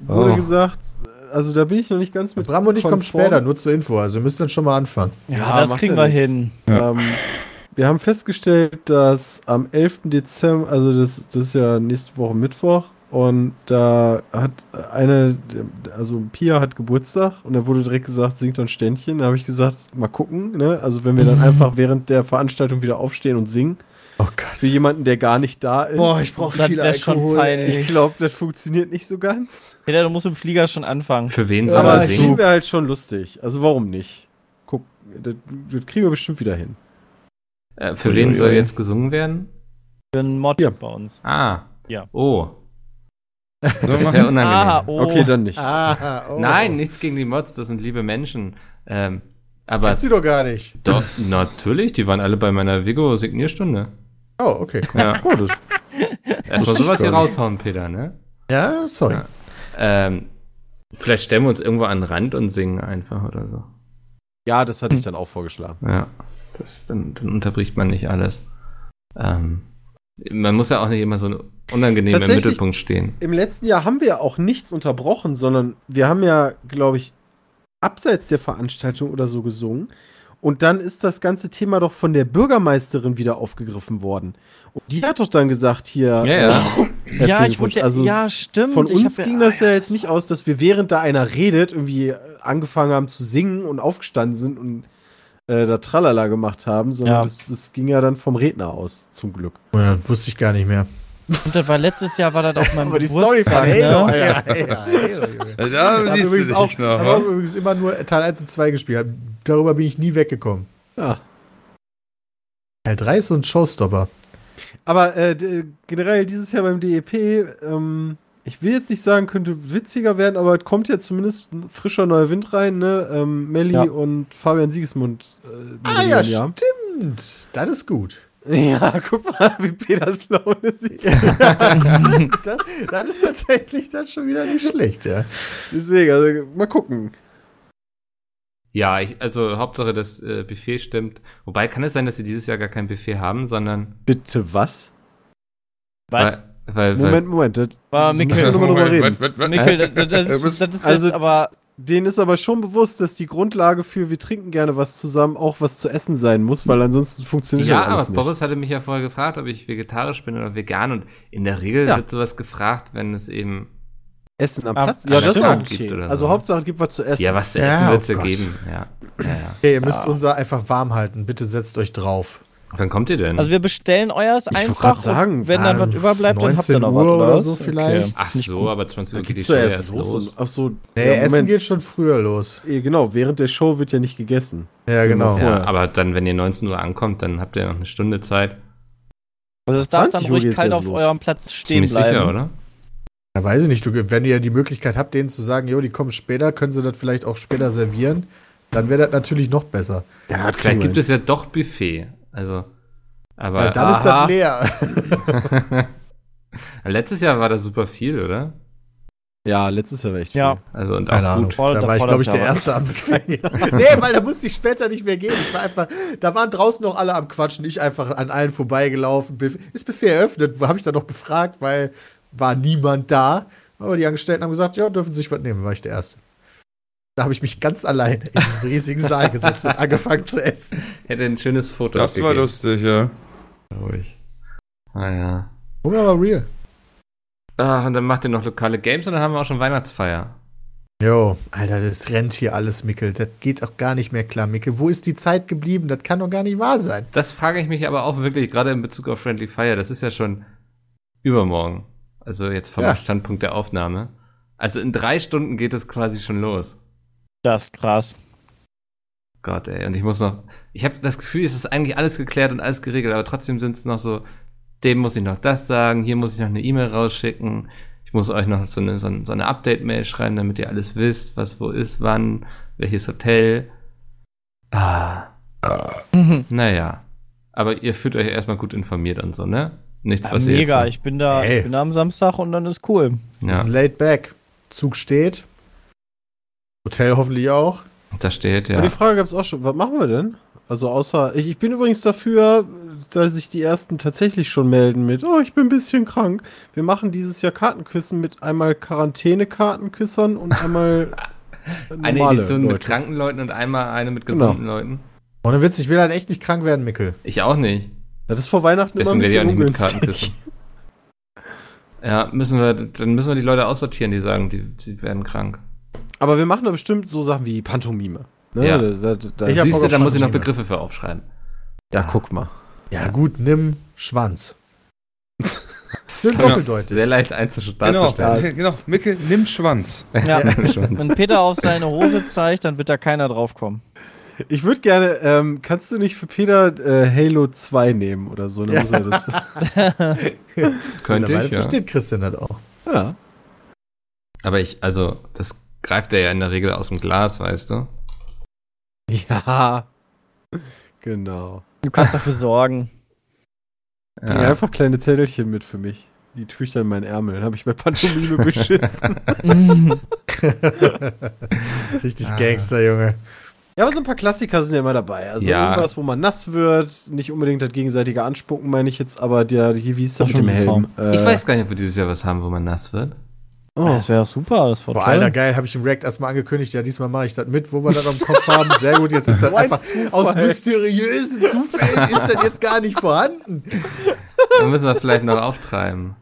wurde Oh. gesagt, also da bin ich noch nicht ganz mit. Bram und ich kommen später, nur zur Info, also wir müssen dann schon mal anfangen. Ja, das macht kriegen ja wir nichts. hin. Ähm, wir haben festgestellt, dass am 11. Dezember, also das, das ist ja nächste Woche Mittwoch, und da hat eine, also Pia hat Geburtstag und da wurde direkt gesagt, singt doch ein Ständchen. Da habe ich gesagt, mal gucken, ne? Also wenn wir dann einfach während der Veranstaltung wieder aufstehen und singen. Oh Für Gott. jemanden, der gar nicht da ist. Boah, ich brauche Das viel schon Alkohol. peinlich. ey. ich glaube, das funktioniert nicht so ganz. Peter, du musst im Flieger schon anfangen. Für wen soll Aber er singen? singen wäre halt schon lustig. Also warum nicht? Guck, das, das kriegen wir bestimmt wieder hin. Äh, für wen soll jetzt gesungen werden? Für einen Mod Ja. bei uns. Ah. Ja. Oh. Das wäre unangenehm. Ah, oh. Okay, dann nicht. Ah, oh. Nein, nichts gegen die Mods, das sind liebe Menschen. Ähm, aber Kennst du doch gar nicht. doch, natürlich, die waren alle bei meiner Vigo-Signierstunde. Oh, okay. Ja. Oh, das, Erstmal sowas hier raushauen, Peter, ne? Ja, sorry. Ja. Ähm, vielleicht stellen wir uns irgendwo an den Rand und singen einfach oder so. ja, das hatte ich dann auch vorgeschlagen. Ja. Das, dann, dann unterbricht man nicht alles. Ähm, man muss ja auch nicht immer so unangenehm im Mittelpunkt stehen. Im letzten Jahr haben wir auch nichts unterbrochen, sondern wir haben ja, glaube ich, abseits der Veranstaltung oder so gesungen. Und dann ist das ganze Thema doch von der Bürgermeisterin wieder aufgegriffen worden. Und die hat doch dann gesagt, hier. Ja, ja. äh, Ja, ich wollte, also ja, stimmt. von uns ging das ja jetzt nicht aus, dass wir während da einer redet, irgendwie angefangen haben zu singen und aufgestanden sind und äh, da Tralala gemacht haben, sondern Ja. das, das ging ja dann vom Redner aus, zum Glück. Ja, wusste ich gar nicht mehr. Und das war letztes Jahr, war das auf meinem Aber die Story Geburtstag, von Halo, ne? Alter. Halo, Halo, Junge. Da übrigens auch, noch. haben übrigens immer nur Teil 1 und 2 gespielt. Darüber bin ich nie weggekommen. Ja. Teil 3 ist so ein Showstopper. Aber äh, generell dieses Jahr beim DEP, ähm, ich will jetzt nicht sagen, könnte witziger werden, aber es kommt ja zumindest ein frischer neuer Wind rein, ne? Ähm, Melli Ja. und Fabian Siegesmund. Äh, Ah ja, moderieren, stimmt. Das ist gut. Ja, guck mal, wie Peters Laune sieht. das, das ist tatsächlich dann schon wieder nicht schlecht, ja. Deswegen, also mal gucken. Ja, ich, also Hauptsache das äh, Buffet stimmt. Wobei kann es sein, dass sie dieses Jahr gar kein Buffet haben, sondern Bitte was? Was? Weil, weil, Moment, Moment. Das, War Mikkel- müssen wir nochmal drüber reden. Was, was, was? Mikkel, das, das, ist, das ist Also- aber. Denen ist aber schon bewusst, dass die Grundlage für wir trinken gerne was zusammen auch was zu essen sein muss, weil ansonsten funktioniert ja, das alles aber nicht. Boris hatte mich ja vorher gefragt, ob ich vegetarisch bin oder vegan und in der Regel Ja. wird sowas gefragt, wenn es eben Essen am Ah, Platz? ja, Ja, das ist stimmt. auch okay. Gibt oder so. Also Hauptsache, es gibt was zu essen. ja was zu Ja, essen oh wird es ja Gott. geben. Ja. Ja, ja. Okay, ihr müsst unser einfach warm halten. Bitte setzt euch drauf. Wann kommt ihr denn? Also wir bestellen euers wollte einfach. grad sagen, und wenn dann ah, was überbleibt, dann habt ihr 19 noch Uhr was. oder so vielleicht. Ach nicht so, aber 20 Uhr geht die Show ja erst los. los. Ach so, Nee, ja, Essen geht schon früher los. Eh, Genau, während der Show wird ja nicht gegessen. Ja, genau. Ja, aber dann, wenn ihr 19 Uhr ankommt, dann habt ihr noch eine Stunde Zeit. Also es darf dann 20 Uhr ruhig kalt auf los. eurem Platz stehen Ziemlich bleiben. sicher, oder? Ja, weiß ich nicht. Du, wenn ihr die Möglichkeit habt, denen zu sagen, jo, die kommen später, können sie das vielleicht auch später servieren, dann wäre das natürlich noch besser. Ja, Vielleicht gibt es ja doch Buffet. Also, aber Ja, dann ist aha. das leer. letztes Jahr war da super viel, oder? Ja, letztes Jahr war echt Ja. viel. Also und Keine auch Ahnung. gut. Vor- Da war ich, glaube ich, der Erste am Buffet. nee, weil da musste ich später nicht mehr gehen. Ich war einfach, da waren draußen noch alle am Quatschen. Ich einfach an allen vorbeigelaufen. Ist Buffet eröffnet? Habe ich dann noch befragt, weil war niemand da. Aber die Angestellten haben gesagt, ja, dürfen Sie sich was nehmen. War ich der Erste. Da habe ich mich ganz alleine in diesen riesigen Saal gesetzt und angefangen zu essen. Hätte ein schönes Foto Das war abgegeben, lustig, ja. ich. Ah ja. Hunger war real. Ah, und dann macht ihr noch lokale Games und dann haben wir auch schon Weihnachtsfeier. Jo, Alter, das rennt hier alles, Mickel. Das geht auch gar nicht mehr klar, Mickel. Wo ist die Zeit geblieben? Das kann doch gar nicht wahr sein. Das frage ich mich aber auch wirklich, gerade in Bezug auf Friendly Fire. Das ist ja schon übermorgen. Also jetzt vom Ja. Standpunkt der Aufnahme. Also in drei Stunden geht es quasi schon los. Das ist krass. Gott, ey. Und ich muss noch. Ich habe das Gefühl, es ist eigentlich alles geklärt und alles geregelt, aber trotzdem sind es noch so, dem muss ich noch das sagen, hier muss ich noch eine E-Mail rausschicken. Ich muss euch noch so eine, so eine, Update-Mail schreiben, damit ihr alles wisst, was wo ist, wann, welches Hotel. Ah. Naja. Aber ihr fühlt euch erstmal gut informiert und so, ne? Nichts, Ja, was ihr mega, jetzt. ich bin da, Ey. ich bin da am Samstag und dann ist cool. Ja, sind laid back. Zug steht. Hotel hoffentlich auch. da steht, Aber ja. die Frage gab es auch schon, was machen wir denn? Also außer, ich, ich bin übrigens dafür, dass sich die ersten tatsächlich schon melden mit, oh, ich bin ein bisschen krank. Wir machen dieses Jahr Kartenküssen mit einmal Quarantäne-Kartenküssern und einmal Eine normale Edition mit Leute. kranken Leuten und einmal eine mit Genau. gesunden Leuten. Ohne Witz, ich will halt echt nicht krank werden, Mickel. Ich auch nicht. Das ist vor Weihnachten Deswegen immer werde ich auch ein nicht bisschen mit Karten ungünstig. küssen. Ja, müssen wir, dann müssen wir die Leute aussortieren, die sagen, die, sie werden krank. Aber wir machen da bestimmt so Sachen wie Pantomime. Ne? Ja. Da, da, da, Ich Siehst du, da muss ich noch. Begriffe für aufschreiben. ja, guck mal. Ja, gut, nimm Schwanz. Sind Genau. doppeldeutig. Sehr leicht einzusch- Genau, darzustellen. genau. Mikkel, nimm Schwanz. Ja. Wenn Peter auf seine Hose zeigt, dann wird da keiner draufkommen. Ich würde gerne, ähm, kannst du nicht für Peter äh, Halo 2 nehmen oder so? Dann Ja. muss er das. Könnte ich, ja. versteht Christian das auch. ja. Aber ich, also, das greift er ja in der Regel aus dem Glas, weißt du? Ja. Genau. Du kannst dafür sorgen. Ja. Einfach kleine Zettelchen mit für mich. Die tue ich dann in meinen Ärmel. Dann habe ich bei Pantomime beschissen. Richtig Ah. Gangster, Junge. Ja, aber so ein paar Klassiker sind ja immer dabei. Also Ja. irgendwas, wo man nass wird. Nicht unbedingt das gegenseitige Anspucken, meine ich jetzt, aber der, hier, wie ist das Doch mit dem Helm? Äh, ich weiß gar nicht, ob wir dieses Jahr was haben, wo man nass wird. Oh. Das wäre super, das war Boah, toll. Alter, geil, habe ich im React erstmal angekündigt. Ja, diesmal mache ich das mit, wo wir das am Kopf haben. Sehr gut, jetzt ist das einfach Zufall. aus mysteriösen Zufällen ist das jetzt gar nicht vorhanden. Dann müssen wir vielleicht noch auftreiben.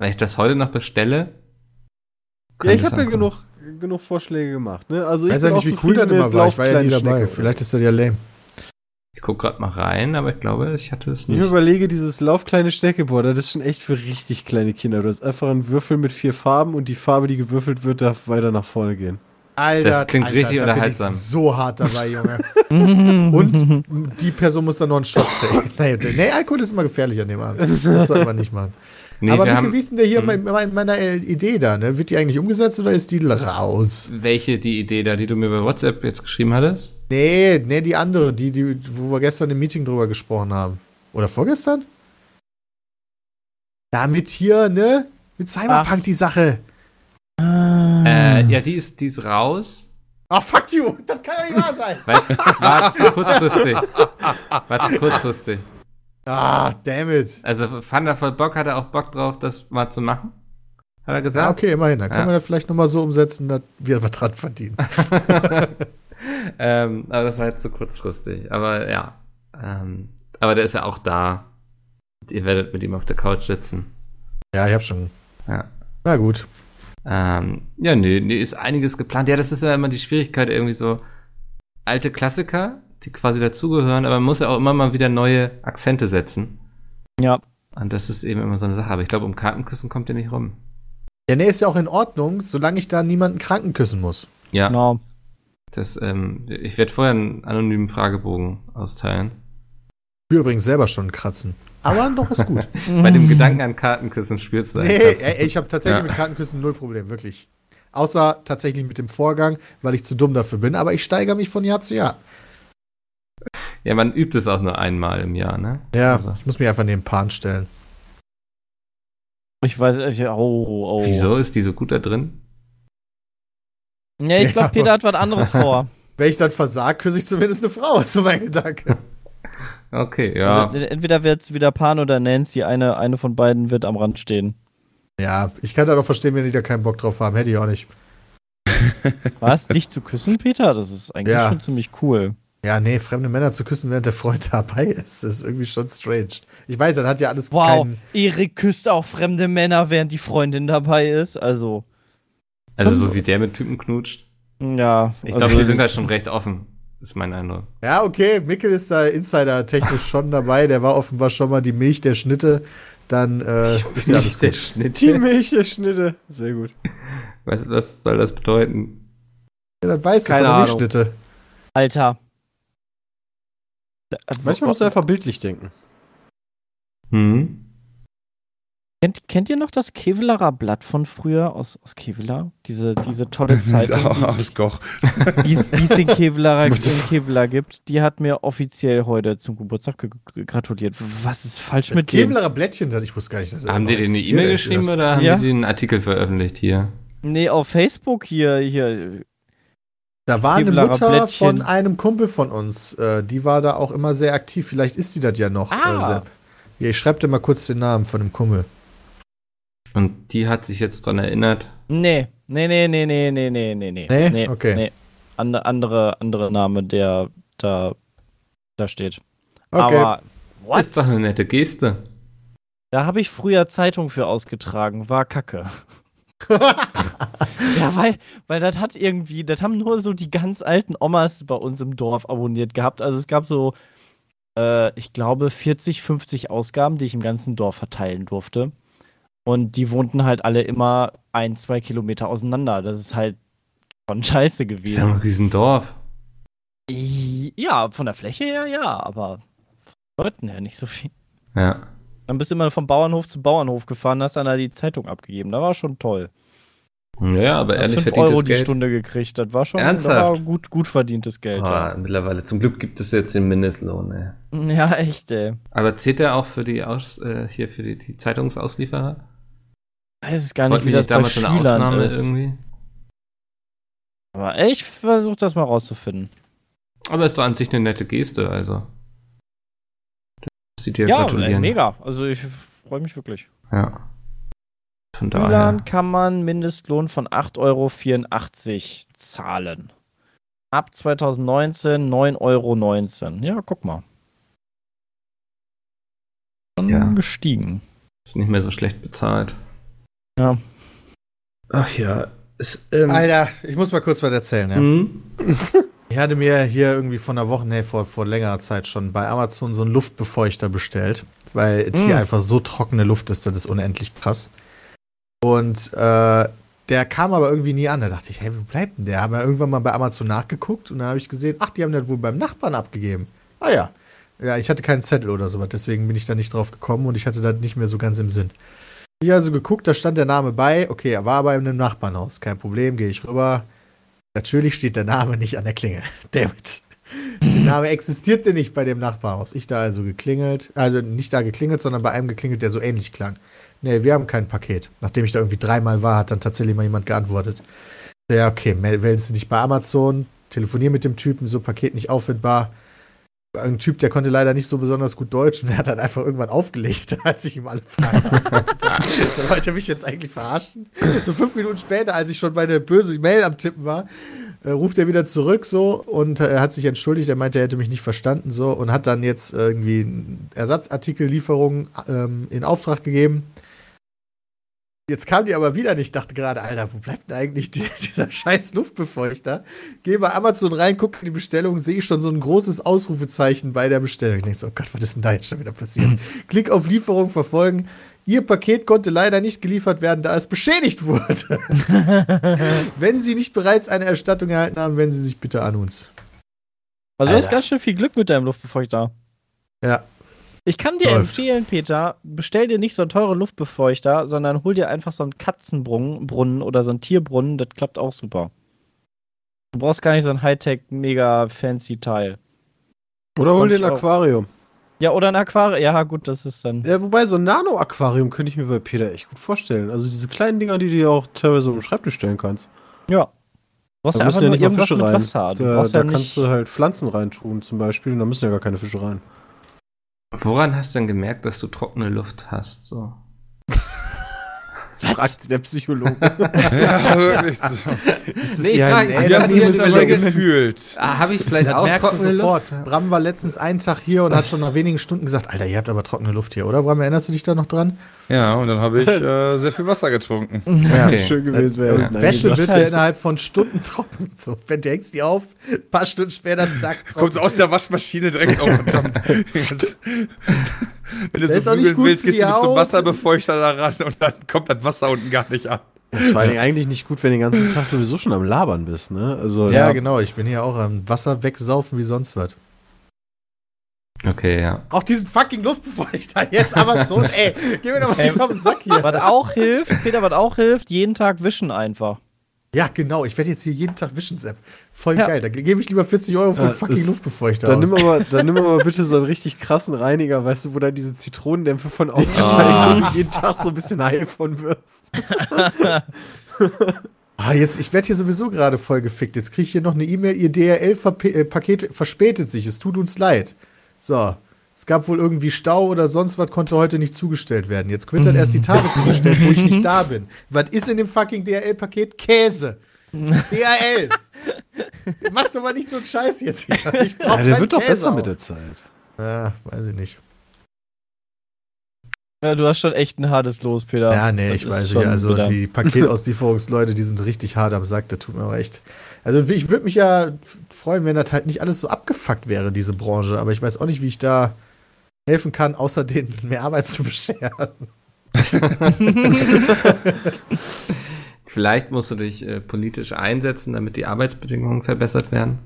Wenn ich das heute noch bestelle. Ja, ich habe ja genug, genug Vorschläge gemacht. Ne? Also ich weiß ja nicht, auch wie cool das immer war. Ich war ja nie dabei. Schnecke. Vielleicht ist das ja lame. Ich guck gerade mal rein, aber ich glaube, ich hatte es Ich nicht. überlege, dieses laufkleine Steckeboard, das ist schon echt für richtig kleine Kinder. Du hast einfach einen Würfel mit vier Farben und die Farbe, die gewürfelt wird, darf weiter nach vorne gehen. Alter, Das klingt Alter, richtig da bin unterhaltsam. Ich so hart dabei, Junge. Und die Person muss dann noch einen Shot trinken. Nee, nee, Alkohol ist immer gefährlich an dem Abend. Das soll man nicht machen. Nee, Aber wie ist denn der hier mit mein, meiner Idee da? Ne? Wird die eigentlich umgesetzt oder ist die raus? welche die Idee da, die du mir bei WhatsApp jetzt geschrieben hattest? Nee, nee, die andere, die, die, wo wir gestern im Meeting drüber gesprochen haben. Oder vorgestern? Damit hier, ne? Mit Cyberpunk die Sache. Äh, ja, die ist, die ist raus, Ah, fuck you! Das kann doch nicht wahr sein! weil es war zu kurzfristig. War zu kurzfristig. Ah, damn it. Also fand er voll Bock, hat er auch Bock drauf, das mal zu machen? Hat er Ja, gesagt? okay, immerhin. Dann können Ja. wir das vielleicht nochmal so umsetzen, dass wir was dran verdienen. ähm, aber das war jetzt zu kurzfristig. Aber ja. Ähm, aber der ist ja auch da. Und ihr werdet mit ihm auf der Couch sitzen. Ja, ich hab schon. Ja. Na gut. Ähm, ja, nee, nee, ist einiges geplant. Ja, das ist ja immer die Schwierigkeit, irgendwie so alte Klassiker, die quasi dazugehören, aber man muss ja auch immer mal wieder neue Akzente setzen. Ja. Und das ist eben immer so eine Sache. Aber ich glaube, um Kartenküssen kommt ihr nicht rum. Ja, nee, ist ja auch in Ordnung, solange ich da niemanden kranken küssen muss. Ja, Genau. das, ähm, ich werde vorher einen anonymen Fragebogen austeilen. Ich übrigens selber schon kratzen. Aber doch ist gut. Bei dem Gedanken an Kartenküssen spielst du nee, ey, ich habe tatsächlich Ja. mit Krankenküssen null Problem, wirklich. Außer tatsächlich mit dem Vorgang, weil ich zu dumm dafür bin. Aber ich steigere mich von Jahr zu Jahr. Ja, man übt es auch nur einmal im Jahr, ne? Ja, Also. ich muss mich einfach neben Pan stellen. Ich weiß, ich, oh, oh. Wieso ist die so gut da drin? Ja, ich glaube, Ja. Peter hat was anderes vor. Wenn ich dann versag, küsse ich zumindest eine Frau, ist so mein Gedanke. Okay, ja. Also, entweder wird es wieder Pan oder Nancy, eine, eine von beiden wird am Rand stehen. Ja, ich kann da doch verstehen, wenn die da keinen Bock drauf haben. Hätte ich auch nicht. Was? Dich zu küssen, Peter? Das ist eigentlich Ja. schon ziemlich cool. Ja, nee, fremde Männer zu küssen, während der Freund dabei ist, das ist irgendwie schon strange. Ich weiß, dann hat ja alles Wow, keinen. Erik küsst auch fremde Männer, während die Freundin dabei ist. Also, Also so wie der mit Typen knutscht. ja. Ich also, glaube, die sind halt schon recht offen. Ist mein Eindruck. Ja, okay, Mikkel ist da insider-technisch schon dabei. Der war offenbar schon mal die Milch der Schnitte. Dann äh, ist ja alles Der gut. Schnitt. Die Milchschnitte. Sehr gut. Was, was soll das bedeuten? Ja, das weißt du Keine von der Ahnung. Milchschnitte. Alter. Manchmal muss er einfach bildlich denken. Hm? Kennt, kennt ihr noch das Kevelarer Blatt von früher aus, aus Kevlar? Diese, diese tolle Zeitung, Aus Koch. die es die in Kevelarer in Kevlar gibt. Die hat mir offiziell heute zum Geburtstag ge ge- gratuliert. Was ist falsch mit dem? Kevlerer Blättchen, das- ich wusste gar nicht. dass das Haben die dir eine E-Mail geschrieben oder haben Ja. die den Artikel veröffentlicht hier? Nee, auf Facebook hier, hier. Da war eine Mutter von einem Kumpel von uns, äh, die war da auch immer sehr aktiv. Vielleicht ist die das ja noch, äh, ah. Äh, ja, ich schreibe dir mal kurz den Namen von dem Kumpel. Und die hat sich jetzt dran erinnert? Nee, nee, nee, nee, nee, nee, nee, nee. Nee? nee okay. Nee. And, andere, andere Name, der da, da steht. Okay. Aber, what? Ist doch eine nette Geste. Da habe ich früher Zeitung für ausgetragen, war kacke. ja, weil, weil das hat irgendwie, das haben nur so die ganz alten Omas bei uns im Dorf abonniert gehabt. Also es gab so, äh, ich glaube, 40, 50 Ausgaben, die ich im ganzen Dorf verteilen durfte. Und die wohnten halt alle immer ein, zwei Kilometer auseinander. Das ist halt schon scheiße Ist ja gewesen. ein Riesendorf. Ja, von der Fläche her ja, aber von Leuten her nicht so viel. Ja. Dann bist du immer vom Bauernhof zu Bauernhof gefahren, hast dann da die Zeitung abgegeben. Das war schon toll. Ja, aber ehrlich 5 verdientes Euro die Geld. Stunde gekriegt. Das war schon Ernsthaft? War gut, gut verdientes Geld. Ah, mittlerweile. Zum Glück gibt es jetzt den Mindestlohn. Ey. Ja. ja, echt, ey. Aber zählt der auch für die Aus, äh, hier für die, die Zeitungsauslieferer? Ich weiß es gar nicht, Wollten wie das bei damals so eine Schülern Ausnahme ist. irgendwie? Aber ich versuche das mal rauszufinden. Aber ist doch an sich eine nette Geste, also. Sieht dir Ja, gratulieren. mega. Also ich freue mich wirklich. Ja. Von daher. kann man Mindestlohn von 8,84 Euro zahlen. Ab 2019 9,19 Euro. Ja, guck mal. Schon Ja. gestiegen. Ist nicht mehr so schlecht bezahlt. Ja. Ach ja. Ist, ähm, Alter, ich muss mal kurz was erzählen. Ja. hm? Ich hatte mir hier irgendwie von einer Woche, nee, vor, vor längerer Zeit schon bei Amazon so einen Luftbefeuchter bestellt, weil es hier Mm. einfach so trockene Luft ist, das ist unendlich krass. Und äh, der kam aber irgendwie nie an. Da dachte ich, hey, wo bleibt denn der? Haben wir irgendwann mal bei Amazon nachgeguckt und dann habe ich gesehen, ach, die haben das wohl beim Nachbarn abgegeben. Ah ja. Ja, ich hatte keinen Zettel oder sowas, deswegen bin ich da nicht drauf gekommen und ich hatte das nicht mehr so ganz im Sinn. Ich also geguckt, da stand der Name bei. Okay, er war bei einem Nachbarnhaus. Kein Problem, gehe ich rüber. Natürlich steht der Name nicht an der Klingel. David. Der Name existierte nicht bei dem Nachbarhaus. Ich da also geklingelt, also nicht da geklingelt, sondern bei einem geklingelt, der so ähnlich klang. Nee, wir haben kein Paket. Nachdem ich da irgendwie dreimal war, hat dann tatsächlich mal jemand geantwortet. Ja, okay, mel- meldest du dich bei Amazon, telefonier mit dem Typen, so Paket nicht auffindbar. Ein Typ, der konnte leider nicht so besonders gut Deutsch und der hat dann einfach irgendwann aufgelegt, als ich ihm alle Fragen beantwortet habe. Da wollte er mich jetzt eigentlich verarschen. So fünf Minuten später, als ich schon bei der böse Mail am Tippen war, äh, ruft er wieder zurück so und äh, er hat sich entschuldigt. Er meinte, er hätte mich nicht verstanden so und hat dann jetzt irgendwie eine Ersatzartikellieferung ähm, in Auftrag gegeben. Jetzt kam die aber wieder nicht. Ich dachte gerade, Alter, wo bleibt denn eigentlich die, dieser scheiß Luftbefeuchter? Gehe bei Amazon rein, gucke in die Bestellung, sehe ich schon so ein großes Ausrufezeichen bei der Bestellung. Ich denke so, oh Gott, was ist denn da jetzt schon wieder passiert? Klick auf Lieferung verfolgen. Ihr Paket konnte leider nicht geliefert werden, da es beschädigt wurde. Wenn Sie nicht bereits eine Erstattung erhalten haben, wenden Sie sich bitte an uns. Also du hast ganz schön viel Glück mit deinem Luftbefeuchter. Ja. Ich kann dir Läuft. empfehlen, Peter, bestell dir nicht so einen teuren Luftbefeuchter, sondern hol dir einfach so einen Katzenbrunnen Brunnen oder so einen Tierbrunnen, das klappt auch super. Du brauchst gar nicht so ein Hightech, mega fancy Teil. Oder hol dir ein. Aquarium. Ja, oder ein Aquarium. Ja, gut, das ist dann. Ja, wobei so ein Nano-Aquarium könnte ich mir bei Peter echt gut vorstellen. Also diese kleinen Dinger, die du dir auch teilweise auf den Schreibtisch stellen kannst. Ja. Du brauchst Da ja einfach müssen ja nur nicht mal irgendwas Fische rein. Wasser. Du Da, brauchst da ja kannst nicht. du halt Pflanzen reintun zum Beispiel und da müssen ja gar keine Fische rein. Woran hast du denn gemerkt, dass du trockene Luft hast? So. Fragt der Psychologe. Ja, wirklich so. Nee, ich ja frag, ein ich Ey, Wie das du ist ge- gefühlt? ah, habe ich vielleicht Das auch merkst du trockene Luft? sofort. Bram war letztens einen Tag hier und hat schon nach wenigen Stunden gesagt, Alter, ihr habt aber trockene Luft hier, oder? Bram, erinnerst du dich da noch dran? Ja, und dann habe ich äh, sehr viel Wasser getrunken. Ja. Okay. Schön gewesen wäre. Nein, Wäsche das wird ja innerhalb von Stunden trocken. So, wenn du hängst die auf, ein paar Stunden später, zack, trocken. Kommt so aus der Waschmaschine direkt auf, verdammt. Wenn du Das so ist auch nicht bügeln gut willst, gehst du mit so einem. Wasserbefeuchter da ran und dann kommt das Wasser unten gar nicht an. Das ist vor Dingen eigentlich nicht gut, wenn du den ganzen Tag sowieso schon am Labern bist, ne? Also, Ja, genau. Ich bin hier auch am Wasser wegsaufen wie sonst was. Okay, ja. Auch diesen fucking Luftbefeuchter. Jetzt Amazon, ey. Geh mir doch mal auf den Sack hier. Was auch hilft, Peter, was auch hilft, jeden Tag wischen einfach. Ja, genau. Ich werde jetzt hier jeden Tag wischen, Sepp. Voll Ja. geil. Da gebe ich lieber 40 Euro für Ja, fucking Luftbefeuchter Dann aus. nimm, aber, dann nimm aber bitte so einen richtig krassen Reiniger, weißt du, wo dann diese Zitronendämpfe von aufsteigen und jeden Tag so ein bisschen high von wirst. Ah, jetzt, ich werde hier sowieso gerade voll gefickt. Jetzt kriege ich hier noch eine E-Mail, Ihr DRL-Paket verspätet sich. Es tut uns leid. So. Es gab wohl irgendwie Stau oder sonst was, konnte heute nicht zugestellt werden. Jetzt wird dann erst die Tage zugestellt, wo ich nicht da bin. Was ist in dem fucking DRL-Paket? Käse. DRL. Mach doch mal nicht so einen Scheiß jetzt hier. Ich brauch Ja, der wird doch Käse besser auf. mit der Zeit. Ja, weiß ich nicht. Ja, du hast schon echt ein hartes Los, Peter. Ja, nee, Das ich weiß nicht. Also bitter. die Paketauslieferungsleute, die sind richtig hart am Sack, das tut mir aber echt. Also ich würde mich ja freuen, wenn das halt nicht alles so abgefuckt wäre, diese Branche. Aber ich weiß auch nicht, wie ich da helfen kann, außer denen mehr Arbeit zu bescheren. Vielleicht musst du dich äh, politisch einsetzen, damit die Arbeitsbedingungen verbessert werden.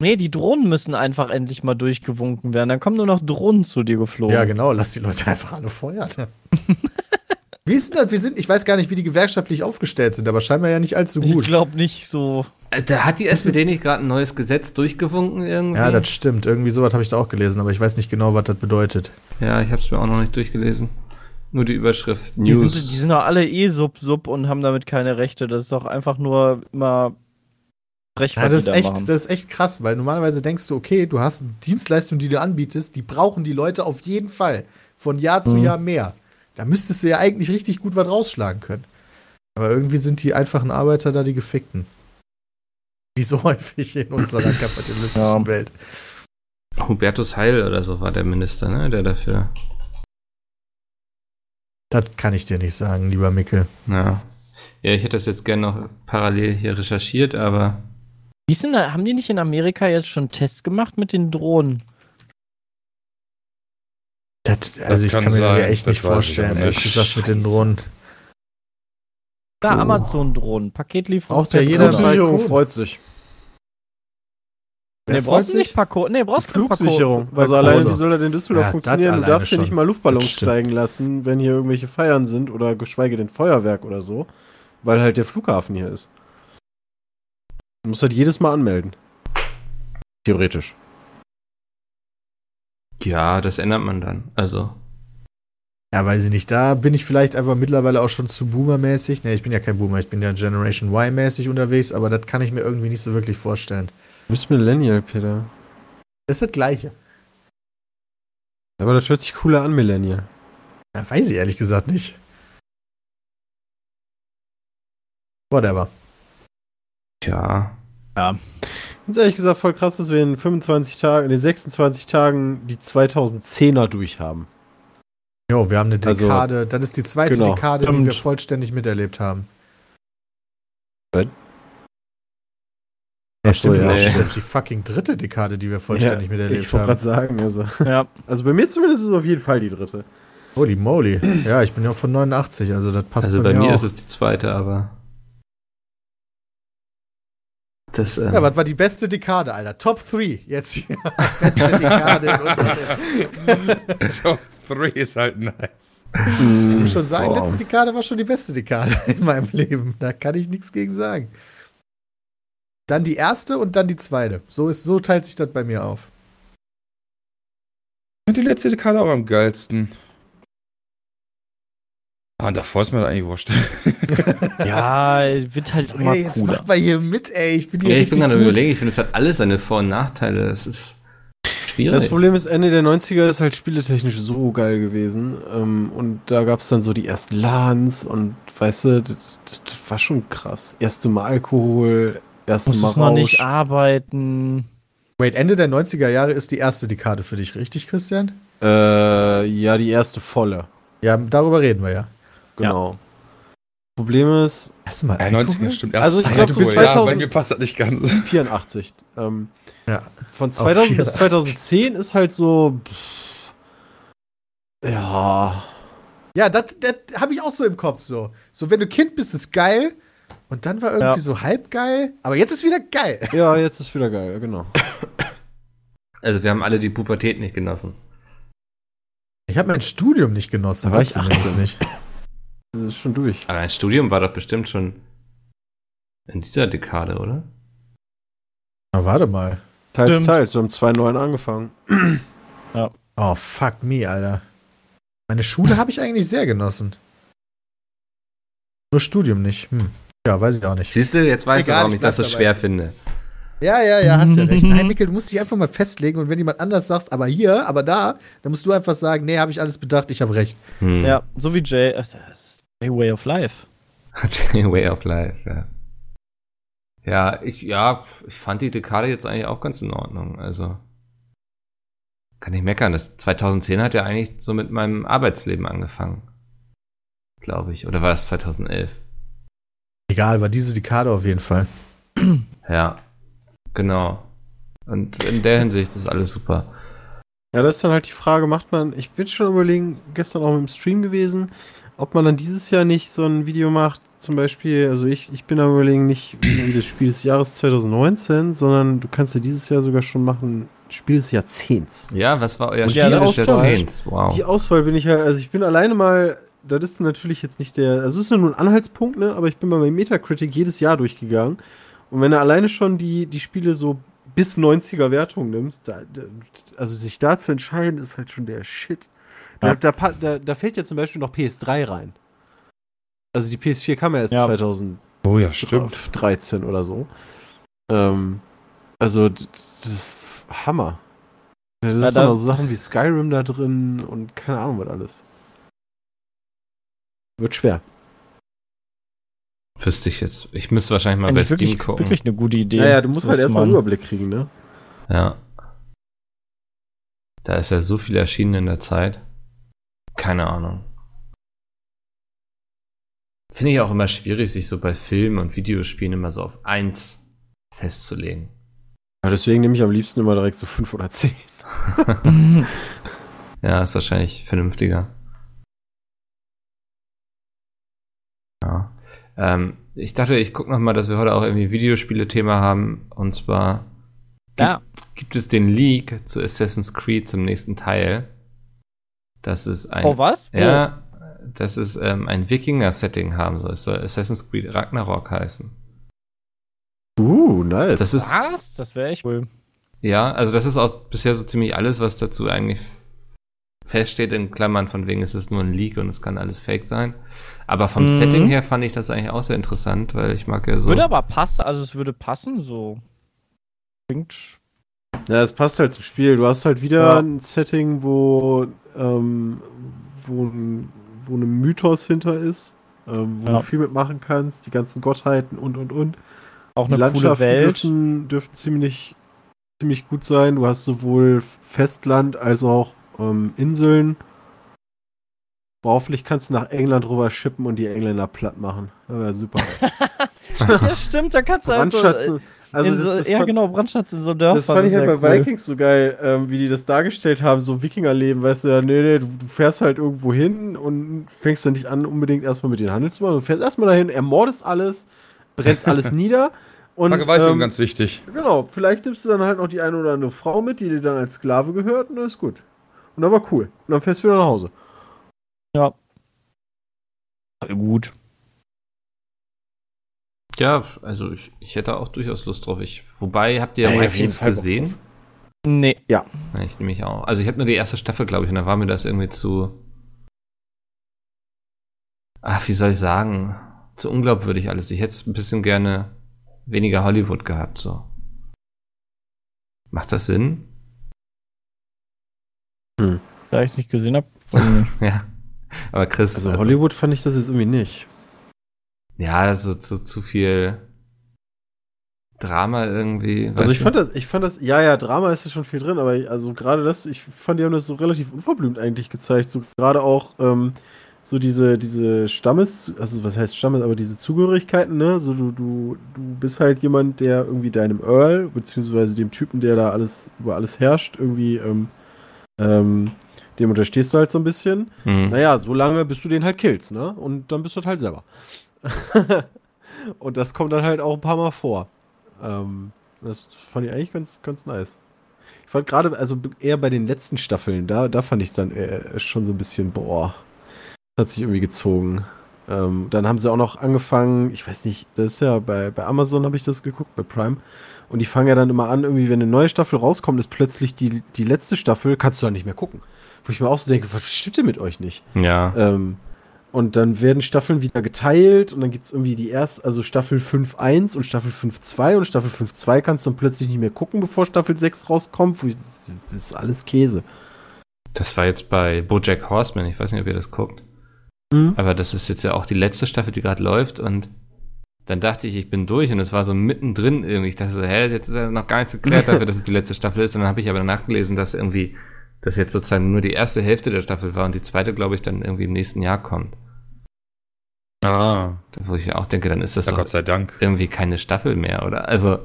Nee, die Drohnen müssen einfach endlich mal durchgewunken werden. Dann kommen nur noch Drohnen zu dir geflogen. Ja, genau, lass die Leute einfach alle feuern. wie ist denn das? Wir sind, ich weiß gar nicht, wie die gewerkschaftlich aufgestellt sind, aber scheinbar ja nicht allzu Ich gut. glaube nicht so. Äh, Da hat die SPD nicht gerade ein neues Gesetz durchgewunken irgendwie? Ja, das stimmt. Irgendwie sowas habe ich da auch gelesen, aber ich weiß nicht genau, was das bedeutet. Ja, ich habe es mir auch noch nicht durchgelesen. Nur die Überschrift Die sind, News. die sind doch alle eh sub-sub und haben damit keine Rechte. Das ist doch einfach nur immer frech, Ja, das, ist da echt, machen. das ist echt krass, weil normalerweise denkst du, okay, du hast Dienstleistungen, die du anbietest, die brauchen die Leute auf jeden Fall. Von Jahr zu Mhm. Jahr mehr. Da müsstest du ja eigentlich richtig gut was rausschlagen können. Aber irgendwie sind die einfachen Arbeiter da die Gefickten. Wie so häufig in unserer kapitalistischen Ja. Welt. Hubertus Heil oder so war der Minister, ne? Der dafür. Das kann ich dir nicht sagen, lieber Mickel. Ja. Ja, ich hätte das jetzt gerne noch parallel hier recherchiert, aber Wie ist denn da, haben die nicht in Amerika jetzt schon Tests gemacht mit den Drohnen? Das, also ich kann kann, mir das sein, echt das nicht vorstellen, ehrlich gesagt, mit den Drohnen. Da Amazon-Drohnen, Paketlieferung. Braucht ja per jeder Kunden. freut sich. Nee, Wer brauchst du nicht? Paco. Nee, brauchst Paco. Flugsicherung. Also Also. wie soll er in Düsseldorf Ja, das funktionieren? Du darfst hier nicht mal Luftballons Das steigen lassen, wenn hier irgendwelche Feiern sind oder geschweige denn Feuerwerk oder so, weil halt der Flughafen hier ist. Du musst halt jedes Mal anmelden. Theoretisch. Ja, das ändert man dann. Also, Ja, weiß ich nicht. Da bin ich vielleicht einfach mittlerweile auch schon zu Boomer-mäßig. Ne, ich bin ja kein Boomer, ich bin ja Generation Y-mäßig unterwegs, aber das kann ich mir irgendwie nicht so wirklich vorstellen. Du bist Millennial, Peter. Das ist das Gleiche. Aber das hört sich cooler an, Millennial. Ja, weiß ich ehrlich gesagt nicht. Whatever. ja. Ganz ehrlich gesagt, voll krass, dass wir in 25 Tagen, in den 26 Tagen die 2010er durchhaben. Jo, wir haben eine Also, Dekade. das ist die zweite genau. Dekade, die Stimmt. wir vollständig miterlebt haben. Was? Ja, Ach so, stimmt. ja. Das ist die fucking dritte Dekade, die wir vollständig ich miterlebt wollte gerade haben. sagen, also. Ja. Also bei mir zumindest ist es auf jeden Fall die dritte. Holy moly. Ja, ich bin ja von 89, also das passt Also bei mir auch. ist es die zweite, aber. Das, ähm, Ja, was war die beste Dekade, Alter? Top 3 jetzt hier. beste Dekade in unserem Top 3 ist halt nice. Ich muss schon sagen, Boah. letzte Dekade war schon die beste Dekade in meinem Leben. Da kann ich nichts gegen sagen. Dann die erste und dann die zweite. So, ist, so teilt sich das bei mir auf. Ich finde die letzte Dekade auch am geilsten. Ah, und davor ist mir das eigentlich wurscht. Ja, wird halt immer Ey, jetzt cooler. macht mal hier mit, ey. Ich bin hier ja, ich bin gerade überlegen, ich finde, es hat alles seine Vor- und Nachteile. Das ist schwierig. Das Problem ist, Ende der 90er ist halt spieletechnisch so geil gewesen. Ähm, und da gab es dann so die ersten LANs und weißt du, das, das, das war schon krass. Erste Mal Alkohol, erste Mal Rausch. noch nicht arbeiten. Wait, Ende der 90er Jahre ist die erste Dekade für dich, richtig, Christian? Äh, ja, die erste volle. Ja, darüber reden wir ja. Genau. Problem ist, Erstmal Ja, 90er stimmt. Erst Also ich glaub, ja, so du bist- ja, 2000 bei mir passt das nicht ganz. 84. Ähm, Ja. Von 2000 bis 84. 2010 ist halt so. pff, Ja. Ja, das habe ich auch so im Kopf so. So, wenn du Kind bist, ist geil. Und dann war irgendwie Ja. so halb geil. Aber jetzt ist wieder geil. Ja, jetzt ist wieder geil, genau. also wir haben alle die Pubertät nicht genossen. Ich habe mein Studium nicht genossen. Da war das ich zumindest 18. nicht. Das ist schon durch. Aber ein Studium war doch bestimmt schon in dieser Dekade, oder? Na, warte mal. Teils, Stimmt. teils. Wir haben 2.9 angefangen. Oh, fuck me, Alter. Meine Schule habe ich eigentlich sehr genossen. Nur Studium nicht. Hm. Ja, weiß ich auch nicht. Siehst du, jetzt weißt Egal, du, warum ich ich das so schwer finde. Ja, ja, ja, hast ja recht. Nein, Mikkel, du musst dich einfach mal festlegen und wenn jemand anders sagt, aber hier, aber da, dann musst du einfach sagen, nee, habe ich alles bedacht, ich habe recht. Hm. Ja, so wie Jay. äh, Das Way of Life. Way of Life, ja. Ja, ich, ja, ich fand die Dekade jetzt eigentlich auch ganz in Ordnung. Also, kann ich meckern. Das 2010 hat ja eigentlich so mit meinem Arbeitsleben angefangen. Glaube ich. Oder war es 2011? Egal, war diese Dekade auf jeden Fall. Ja, genau. Und in der Hinsicht ist alles super. Ja, das ist dann halt die Frage, macht man, ich bin schon überlegen, gestern auch im Stream gewesen, ob man dann dieses Jahr nicht so ein Video macht, zum Beispiel, also ich, ich bin am überlegen, nicht das Spiel des Jahres 2019, sondern du kannst ja dieses Jahr sogar schon machen, Spiel des Jahrzehnts. Ja, was war euer Und Spiel die des Jahrzehnts? Wow. Die Auswahl bin ich halt, also ich bin alleine mal, das ist natürlich jetzt nicht der, also es ist ja nur ein Anhaltspunkt, ne, aber ich bin bei meinem Metacritic jedes Jahr durchgegangen. Und wenn du alleine schon die, die Spiele so bis 90er Wertung nimmst, da, also sich da zu entscheiden, ist halt schon der Shit. Da, Ja. da, da, da fällt ja zum Beispiel noch PS3 rein. Also die PS4 kam ja erst Ja. 2013 Oh ja, stimmt. oder so. Ähm, also das ist Hammer. Da sind da- noch so Sachen wie Skyrim da drin und keine Ahnung was alles. Wird schwer. Wüsste ich jetzt. Ich müsste wahrscheinlich mal bei Eigentlich Steam wirklich, gucken. wirklich eine gute Idee. Naja, du musst halt Das erstmal einen Überblick kriegen, ne? Ja. Da ist ja so viel erschienen in der Zeit. Keine Ahnung. Finde ich auch immer schwierig, sich so bei Filmen und Videospielen immer so auf eins festzulegen. Ja, deswegen nehme ich am liebsten immer direkt so 5 oder 10. Ja, ist wahrscheinlich vernünftiger. Ja. Ähm, ich dachte, ich gucke noch mal, dass wir heute auch irgendwie Videospiele-Thema haben. Und zwar Ja. gibt es den Leak zu Assassin's Creed zum nächsten Teil. Das ist ein. Oh, was? Wo? Ja, dass es ähm, ein Wikinger-Setting haben soll. Es soll Assassin's Creed Ragnarok heißen. Uh, nice. Das ist, Was? Das wäre echt cool. ja, also das ist auch bisher so ziemlich alles, was dazu eigentlich feststeht, in Klammern, von wegen es ist nur ein Leak und es kann alles fake sein. Aber vom Mhm. Setting her fand ich das eigentlich auch sehr interessant, weil ich mag ja so. Würde aber passen, also es würde passen, so. Klingt. Ja, es passt halt zum Spiel. Du hast halt wieder Ja. ein Setting, wo, ähm, wo, ein, wo ein Mythos hinter ist, ähm, wo Ja. du viel mitmachen kannst, die ganzen Gottheiten und und und. Auch Die eine coole Landschaften Welt. dürften, dürften ziemlich, ziemlich gut sein. Du hast sowohl Festland als auch ähm, Inseln. Boah, hoffentlich kannst du nach England rüber schippen und die Engländer platt machen. Das wäre super. ja, stimmt, da kannst du halt so, äh, Brandschatzen. Also in das, so, das ja, fand- genau, Brandschatz in so Dörfern. Das fand ich halt bei cool. Vikings so geil, ähm, wie die das dargestellt haben, so Wikingerleben, weißt du, ja, nee, nee, du, du fährst halt irgendwo hin und fängst dann nicht an, unbedingt erstmal mit den Handel zu machen. Du fährst erstmal dahin, ermordest alles, brennst alles nieder und Vergewaltigung ähm, ganz wichtig. genau, vielleicht nimmst du dann halt noch die eine oder andere Frau mit, die dir dann als Sklave gehört und das ist gut. Und dann war cool. Und dann fährst du wieder nach Hause. Gut. Ja, also ich, ich hätte auch durchaus Lust drauf. Ich, wobei, habt ihr Ja, ja, Vikings gesehen? Nee. Ja, ich nehme mich auch. Also ich habe nur die erste Staffel, glaube ich, und da war mir das irgendwie zu. Ach, wie soll ich sagen? Zu unglaubwürdig alles. Ich hätte es ein bisschen gerne weniger Hollywood gehabt, so. Macht das Sinn? Da ich es nicht gesehen habe. Ja. Aber Chris. Also Hollywood fand ich das jetzt irgendwie nicht. Ja, also zu, zu viel Drama irgendwie. Also ich fand das, ich fand das, ja, ja, Drama ist ja schon viel drin, aber ich, also gerade das, ich fand, die haben das so relativ unverblümt eigentlich gezeigt. So gerade auch ähm, so diese, diese Stammes, also was heißt Stammes, aber diese Zugehörigkeiten, ne? So du, du, du bist halt jemand, der irgendwie deinem Earl, beziehungsweise dem Typen, der da alles über alles herrscht, irgendwie, ähm, ähm, dem unterstehst du halt so ein bisschen. Mhm. Naja, so lange, bis du den halt killst, ne? Und dann bist du halt selber. und das kommt dann halt auch ein paar Mal vor. Ähm, das fand ich eigentlich ganz, ganz nice. Ich fand gerade, also eher bei den letzten Staffeln, da, da fand ich es dann äh, schon so ein bisschen, boah, das hat sich irgendwie gezogen. Ähm, dann haben sie auch noch angefangen, ich weiß nicht, das ist ja bei, bei Amazon habe ich das geguckt, bei Prime. Und die fangen ja dann immer an, irgendwie, wenn eine neue Staffel rauskommt, ist plötzlich die, die letzte Staffel, kannst du dann nicht mehr gucken. Wo ich mir auch so denke, was stimmt denn mit euch nicht? Ja. Ähm, und dann werden Staffeln wieder geteilt und dann gibt es irgendwie die erste, also Staffel 5.1 und Staffel 5.2 und Staffel 5.2 kannst du dann plötzlich nicht mehr gucken, bevor Staffel 6 rauskommt. Das ist alles Käse. Das war jetzt bei Bojack Horseman, ich weiß nicht, ob ihr das guckt. Mhm. Aber das ist jetzt ja auch die letzte Staffel, die gerade läuft und dann dachte ich, ich bin durch und es war so mittendrin irgendwie. Ich dachte so, hä, jetzt ist ja noch gar nichts geklärt dafür, dass es die letzte Staffel ist. Und dann habe ich aber nachgelesen, dass irgendwie das jetzt sozusagen nur die erste Hälfte der Staffel war und die zweite, glaube ich, dann irgendwie im nächsten Jahr kommt. Ah, Wo ich auch denke, dann ist das ja, doch Gott sei Dank. irgendwie keine Staffel mehr, oder? Also,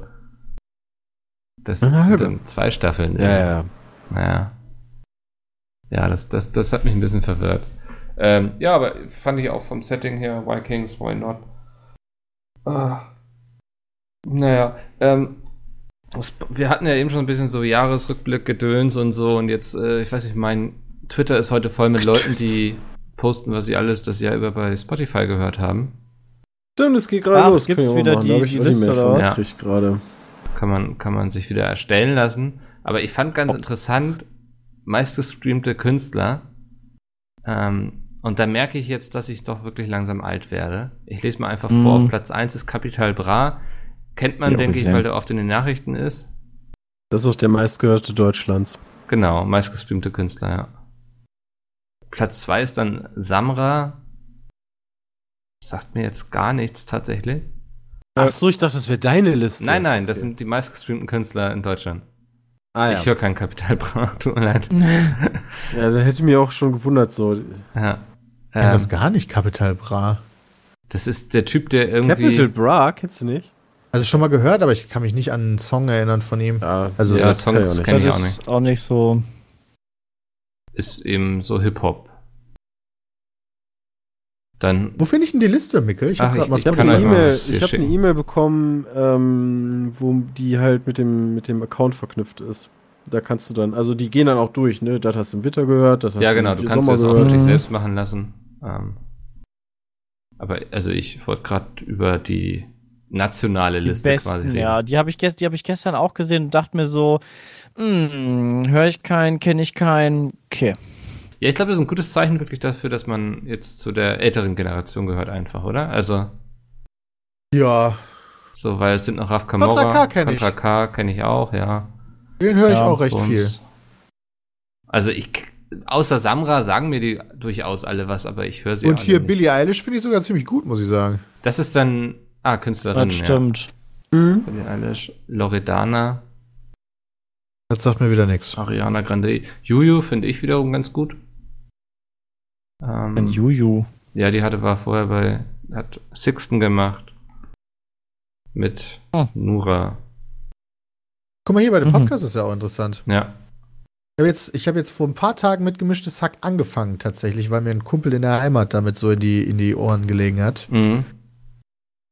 das Eine sind dann zwei Staffeln. Ja, ja. Naja. Ja, das, das, das hat mich ein bisschen verwirrt. Ähm, ja, aber fand ich auch vom Setting her, Vikings, why not? Ah. Naja, ähm, wir hatten ja eben schon ein bisschen so Jahresrückblick, Gedöns und so und jetzt, äh, ich weiß nicht, mein Twitter ist heute voll mit Leuten, die posten, was sie alles das Jahr über bei Spotify gehört haben. Stimmt, es geht gerade Ach, los. gibt's wieder die- die die Liste oder was? gekriegt gerade. kann man, kann man sich wieder erstellen lassen. Aber ich fand ganz interessant, meistgestreamte Künstler. Ähm, und da merke ich jetzt, dass ich doch wirklich langsam alt werde. Ich lese mal einfach Mhm. vor. Auf Platz 1 ist Capital Bra. Kennt man, Ja, denke ich, weil der oft in den Nachrichten ist. Das ist auch der meistgehörte Deutschlands. Genau, meistgestreamte Künstler, ja. Platz 2 ist dann Samra. Sagt mir jetzt gar nichts tatsächlich. Ach so, ich dachte, das wäre deine Liste. Nein, nein, das Okay. sind die meistgestreamten Künstler in Deutschland. Ah, ja. Ich höre kein Capital Bra, tut mir leid. ja, da hätte mich auch schon gewundert, so. Ja. Ich Ähm, das gar nicht, Capital Bra. Das ist der Typ, der irgendwie. Capital Bra, kennst du nicht? Also schon mal gehört, aber ich kann mich nicht an einen Song erinnern von ihm. Ja, Also, ja, das kann ich Songs kenne ich auch nicht. ist auch nicht so. Ist eben so Hip-Hop. Dann, Wo finde ich denn die Liste, Mikkel? Ich habe habe kann eine E-Mail ich hab eine. E-Mail bekommen, ähm, wo die halt mit dem, mit dem Account verknüpft ist. Da kannst du dann, also die gehen dann auch durch, ne? Das hast du im Winter gehört, das hast ja du genau, im du kannst Sommer das auch Mhm. selbst machen lassen. Ähm, aber also ich wollte gerade über die nationale Die Liste quasi besten, reden. ja. Die habe ich, gest- die hab ich gestern auch gesehen und dachte mir so, höre ich keinen, kenne ich keinen. Okay. Ja, ich glaube, das ist ein gutes Zeichen wirklich dafür, dass man jetzt zu der älteren Generation gehört einfach, oder? Also, Ja, so, weil es sind noch Raf Contra Camorra. K kenn ich. Contra K kenne ich auch, ja. den höre ich Ja, auch recht viel. Also ich, außer Samra sagen mir die durchaus alle was, aber ich höre sie Und hier nicht. Billie Eilish finde ich sogar ziemlich gut, muss ich sagen. Das ist dann, ah, Künstlerin, Das ja. stimmt. Billie Eilish, Loredana, Das sagt mir wieder nichts. Ariana Grande. Juju finde ich wiederum ganz gut. Ein Ähm, Juju. ja, die hatte, war vorher bei, hat Sixten gemacht. Mit Hm. Nura. Guck mal hier, bei dem Mhm. Podcast ist ja auch interessant. Ja. Ich habe jetzt, ich hab jetzt vor ein paar Tagen mit gemischtes Hack angefangen, tatsächlich, weil mir ein Kumpel in der Heimat damit so in die, in die Ohren gelegen hat. Mhm.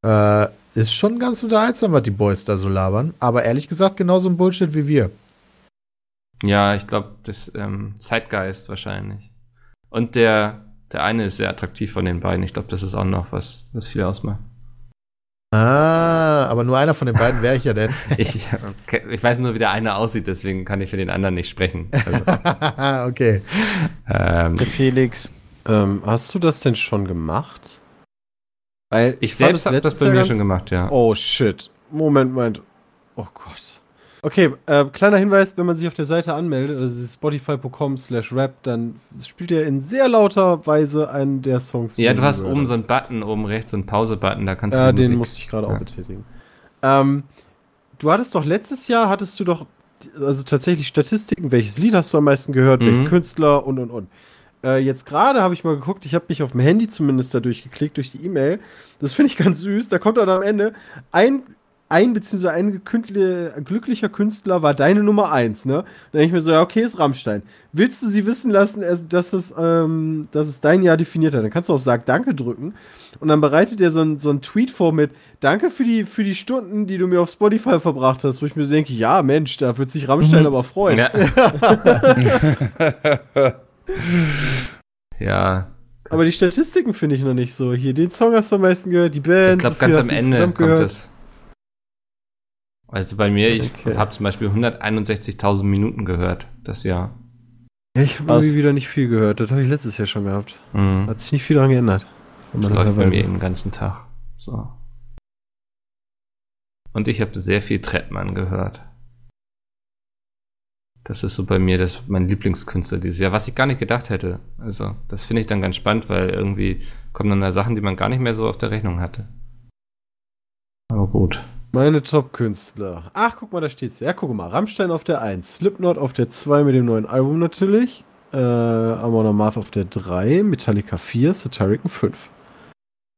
Äh, ist schon ganz unterhaltsam, was die Boys da so labern. Aber ehrlich gesagt, genauso ein Bullshit wie wir. Ja, ich glaube, das ähm, Zeitgeist wahrscheinlich. Und der, der eine ist sehr attraktiv von den beiden. Ich glaube, das ist auch noch was, was viel ausmacht. Ah, aber nur einer von den beiden wäre ich ja denn. Ich, okay, ich weiß nur, wie der eine aussieht, deswegen kann ich für den anderen nicht sprechen. Also, okay. ähm, Der Felix. Ähm, hast du das denn schon gemacht? Weil ich selbst habe das bei mir schon gemacht, ja. Oh shit. Moment, Moment. Oh Gott. Okay, äh, kleiner Hinweis, wenn man sich auf der Seite anmeldet, also spotify.com slash rap, dann spielt er in sehr lauter Weise einen der Songs. Ja, du hast oben so einen Button, oben rechts so einen Pause-Button, da kannst du Ja, die den Musik- musste ich gerade Ja. auch betätigen. Ähm, du hattest doch letztes Jahr, hattest du doch, also tatsächlich Statistiken, welches Lied hast du am meisten gehört, Mhm. welchen Künstler und und und. Äh, jetzt gerade habe ich mal geguckt, ich habe mich auf dem Handy zumindest da durchgeklickt, durch die E-Mail. Das finde ich ganz süß. Da kommt dann am Ende ein, ein beziehungsweise ein Kündle- glücklicher Künstler war deine Nummer eins, ne? Dann denke ich mir so, ja, okay, ist Rammstein. Willst du sie wissen lassen, dass es, ähm, dass es dein Jahr definiert hat? Dann kannst du auf Sag Danke drücken und dann bereitet er so ein, so ein Tweet vor mit Danke für die, für die Stunden, die du mir auf Spotify verbracht hast, wo ich mir so denke, ja, Mensch, da wird sich Rammstein aber freuen. Ja. ja, Aber die Statistiken finde ich noch nicht so. Hier, den Song hast du am meisten gehört, die Band. ich glaube, so ganz am Ende kommt gehört. das. Also bei mir, ich Okay. habe zum Beispiel 161.000 Minuten gehört, das Jahr. Ja, ich habe irgendwie wieder nicht viel gehört. Das habe ich letztes Jahr schon gehabt. Mhm. Hat sich nicht viel daran geändert. Das läuft bei mir den ganzen Tag. So. Und ich habe sehr viel Trettmann gehört. Das ist so bei mir das mein Lieblingskünstler dieses Jahr, was ich gar nicht gedacht hätte. Also, das finde ich dann ganz spannend, weil irgendwie kommen dann da Sachen, die man gar nicht mehr so auf der Rechnung hatte. Aber gut. Meine Top-Künstler. Ach, guck mal, da steht's. Ja, guck mal. Rammstein auf der 1, Slipknot auf der 2 mit dem neuen Album natürlich. Äh, Amon Amarth auf der 3, Metallica 4, Satirican 5.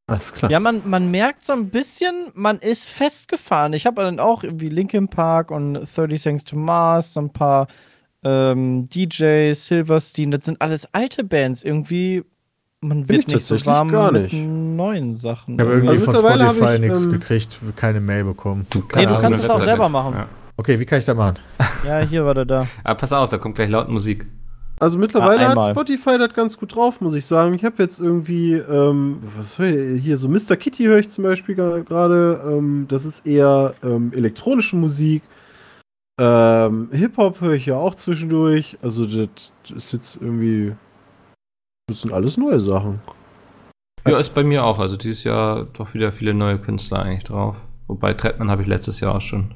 Alles klar. Ja, man, man merkt so ein bisschen, man ist festgefahren. Ich habe dann auch irgendwie Linkin Park und 30 Seconds to Mars, so ein paar ähm, DJs, Silverstein, das sind alles alte Bands. Irgendwie, man Find wird ich nicht so warm gar mit nicht. neuen Sachen. Ich habe irgendwie Also von Spotify ich, nichts ähm, gekriegt, keine Mail bekommen. Du Nee, du kannst es auch selber machen. Ja. Okay, wie kann ich das machen? Ja, hier war der da. Aber pass auf, da kommt gleich laut Musik. Also mittlerweile Ja, hat einmal. Spotify das ganz gut drauf, muss ich sagen. Ich habe jetzt irgendwie, ähm, was höre ich? hier so Mr. Kitty höre ich zum Beispiel gerade. Ähm, das ist eher ähm, elektronische Musik. Ähm, Hip-Hop höre ich ja auch zwischendurch. Also das ist jetzt irgendwie, das sind alles neue Sachen. Ja, ist bei mir auch. Also dieses Jahr doch wieder viele neue Künstler eigentlich drauf. Wobei Trettmann habe ich letztes Jahr auch schon.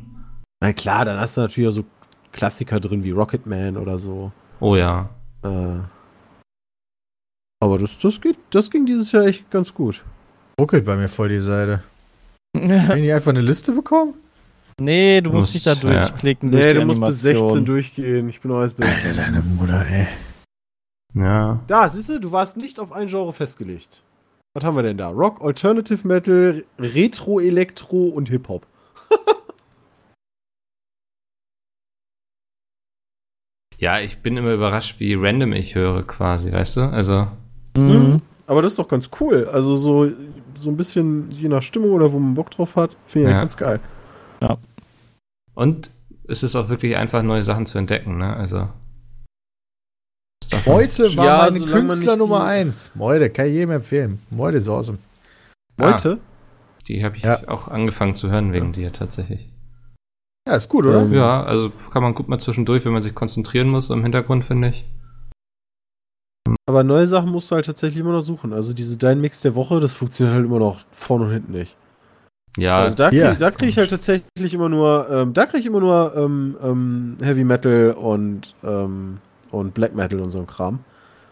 Na klar, dann hast du natürlich auch so Klassiker drin wie Rocketman oder so. Oh ja. Äh, aber das, das, geht, das ging dieses Jahr echt ganz gut. Ruckelt bei mir voll die Seite. Kann ich nicht einfach eine Liste bekommen? nee, du musst dich da musst- ja. durchklicken. durch Nee, du musst bis Animation. 16 durchgehen. Ich bin erst bis Alter, deine Mutter, ey. Ja. Da, siehst du, du warst nicht auf ein Genre festgelegt. Was haben wir denn da? Rock, Alternative Metal, Retro, Elektro und Hip-Hop. Ja, ich bin immer überrascht, wie random ich höre, quasi, weißt du? Also, Mhm. Aber das ist doch ganz cool. Also so, so ein bisschen je nach Stimmung oder wo man Bock drauf hat, finde ich Ja. ganz geil. und es ist auch wirklich einfach, neue Sachen zu entdecken, ne? Also. Heute war Ja, meine Künstler Nummer die- 1. Moide, kann ich jedem empfehlen. Moide ist awesome. Ah. Heute? Die habe ich Ja. auch angefangen zu hören wegen dir tatsächlich. Ja, ist gut, oder? Ja, also kann man gut mal zwischendurch, wenn man sich konzentrieren muss, im Hintergrund, finde ich. Aber neue Sachen musst du halt tatsächlich immer noch suchen. Also diese Dein Mix der Woche, das funktioniert halt immer noch vorne und hinten nicht. Ja, Also da kriege da krieg ich halt tatsächlich immer nur, ähm, da kriege ich immer nur ähm, ähm, Heavy Metal und, ähm, und Black Metal und so ein Kram.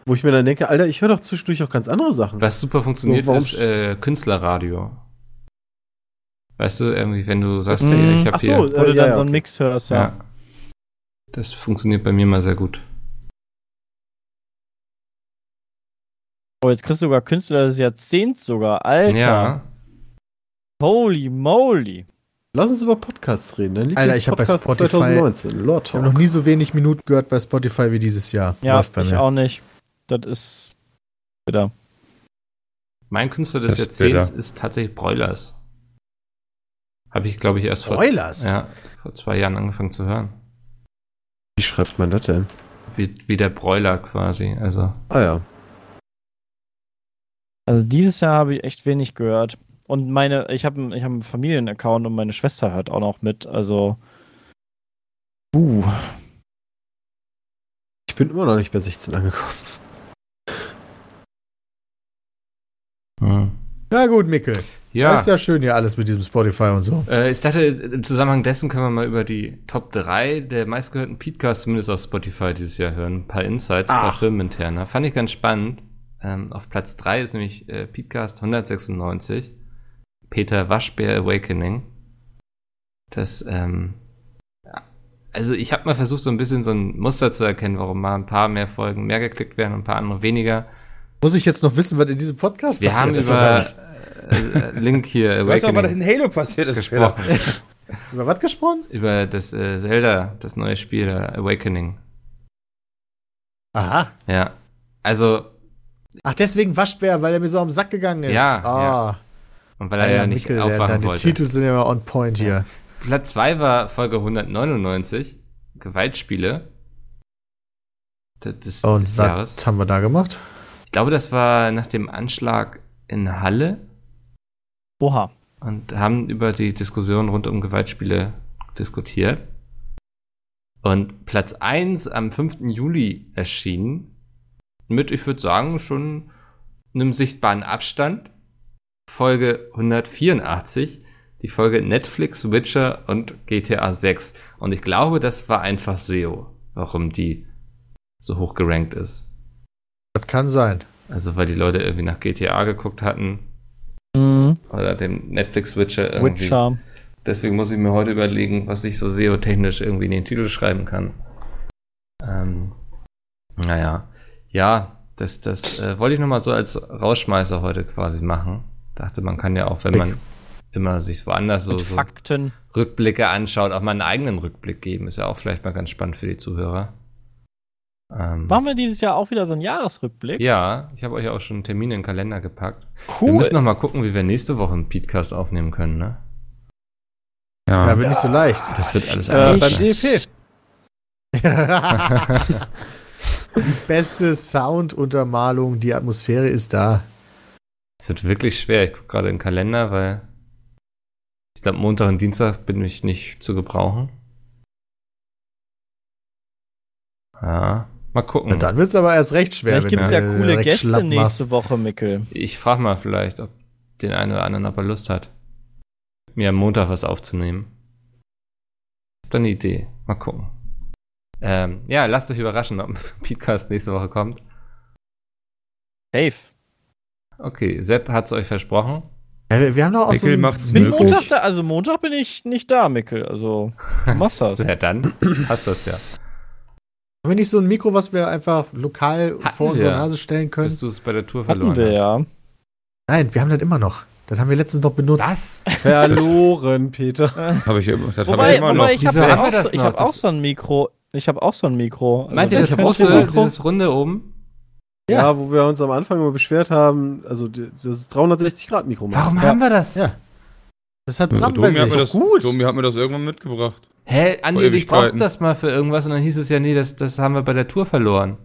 Wo ich mir dann denke, Alter, ich höre doch zwischendurch auch ganz andere Sachen. was super funktioniert, So, ist äh, Künstlerradio. Weißt du, irgendwie, wenn du sagst, Mhm. hier, ich habe Ach so, hier. Wo du Äh, dann ja, so einen okay. Mix hörst, Ja. ja. Das funktioniert bei mir mal sehr gut. Oh, jetzt kriegst du sogar Künstler des Jahrzehnts sogar. Alter. Ja. Holy moly. Lass uns über Podcasts reden. Dann liegt Alter, ich hab bei Spotify- 2019. Lord Ich Talk. habe noch nie so wenig Minuten gehört bei Spotify wie dieses Jahr. Ja, ich mir. auch nicht. Das ist bitter. Mein Künstler des Das Jahrzehnts bitter. ist tatsächlich Broilers. Habe ich, glaube ich, erst vor, ja, vor zwei Jahren angefangen zu hören. Wie schreibt man das denn? Wie, wie der Broiler quasi. Also, Ah ja. Also dieses Jahr habe ich echt wenig gehört. Und meine, ich habe ich hab einen Familienaccount und meine Schwester hört auch noch mit. Also. Uh. Ich bin immer noch nicht bei 16 angekommen. hm. Ja, gut, Mickel. Ja. Das ist ja schön hier alles mit diesem Spotify und so. Äh, ich dachte, im Zusammenhang dessen können wir mal über die Top 3 der meistgehörten Podcasts, zumindest auf Spotify dieses Jahr hören. Ein paar Insights, ein paar Ach. Firmeninterner. Fand ich ganz spannend. Ähm, auf Platz 3 ist nämlich äh, Podcast 196. Peter Waschbär Awakening. Das, ähm, ja. also ich habe mal versucht, so ein bisschen so ein Muster zu erkennen, warum mal ein paar mehr Folgen mehr geklickt werden und ein paar andere weniger. Muss ich jetzt noch wissen, was in diesem Podcast Wir haben passiert ist? über äh, Link hier Weißt du, was Awakening in Halo passiert ist? gesprochen. Über was gesprochen? über das äh, Zelda, das neue Spiel äh, Awakening. Aha. Ja. Also, Ach, deswegen Waschbär, weil er mir so am Sack gegangen ist. Ja, Ah, und weil er Alter, ja nicht Mickel, der- aufwachen deine wollte. Titel sind ja immer on point hier. Platz 2 war Folge 199, Gewaltspiele. Des, Und des was Jahres. haben wir da gemacht? Ich glaube, das war nach dem Anschlag in Halle Oha. und haben über die Diskussion rund um Gewaltspiele diskutiert. Und Platz 1 am 5. Juli erschienen. Mit, ich würde sagen, schon einem sichtbaren Abstand. Folge 184. Die Folge Netflix, Witcher und GTA 6. Und ich glaube, das war einfach SEO, warum die so hoch gerankt ist. Das kann sein. Also, weil die Leute irgendwie nach GTA geguckt hatten Mhm. oder dem Netflix Witcher irgendwie. Witcher. Deswegen muss ich mir heute überlegen, was ich so SEO-technisch irgendwie in den Titel schreiben kann. Ähm, naja. Ja, das, das äh, wollte ich nochmal so als Rausschmeißer heute quasi machen. Dachte, man kann ja auch, wenn man immer sich woanders so, so Fakten. Rückblicke anschaut, auch mal einen eigenen Rückblick geben. Ist ja auch vielleicht mal ganz spannend für die Zuhörer. Ähm, Machen wir dieses Jahr auch wieder so einen Jahresrückblick? ja, ich habe euch auch schon Termine in den Kalender gepackt. Wir Cool. müssen noch mal gucken, wie wir nächste Woche einen Podcast aufnehmen können, ne? Ja, wird nicht so leicht. Das wird alles Äh, anders beim. DEP. die beste Sounduntermalung, die Atmosphäre ist da. Es wird wirklich schwer. Ich gucke gerade in den Kalender, weil ich glaube, Montag und Dienstag bin ich nicht zu gebrauchen. Ja, mal gucken. Na, dann wird es aber erst recht schwer. Vielleicht gibt es ja coole Gäste nächste. Woche, Mickel. Ich frage mal vielleicht, ob den einen oder anderen, ob er Lust hat, mir am Montag was aufzunehmen. Ich hab da eine Idee. Mal gucken. Ähm, ja, lasst euch überraschen, ob ein Podcast nächste Woche kommt. Safe. Okay, Sepp hat's euch versprochen. Ja, wir, wir haben doch auch so Mickel ein macht's Bin möglich. Montag da, also Montag bin ich nicht da, Mickel. Also, du machst das. Ja, dann hast das ja. Haben wir nicht so ein Mikro, was wir einfach lokal Hatten vor unsere. Nase stellen können? Bis du es bei der Tour verloren Hatten wir hast. ja. Nein, wir haben das immer noch. Das haben wir letztens noch benutzt. Was? Verloren, Peter. Habe ich immer, das habe Wobei, ich immer noch. ich habe auch, das so, ich hab auch Das- so ein Mikro. Ich habe auch so ein Mikro. Also Meint ihr das könnte große, dieses runde oben? Ja. Ja. wo wir uns am Anfang immer beschwert haben, also das 360-Grad-Mikro. Warum Ja. haben wir das? Ja. Das hat Bram bei Domi sich. hat, mir das, Domi hat mir das irgendwann mitgebracht. Hä, Andi, Vor und ich brauchte Ewigkeiten. das mal für irgendwas und dann hieß es ja, nee, das, das haben wir bei der Tour verloren.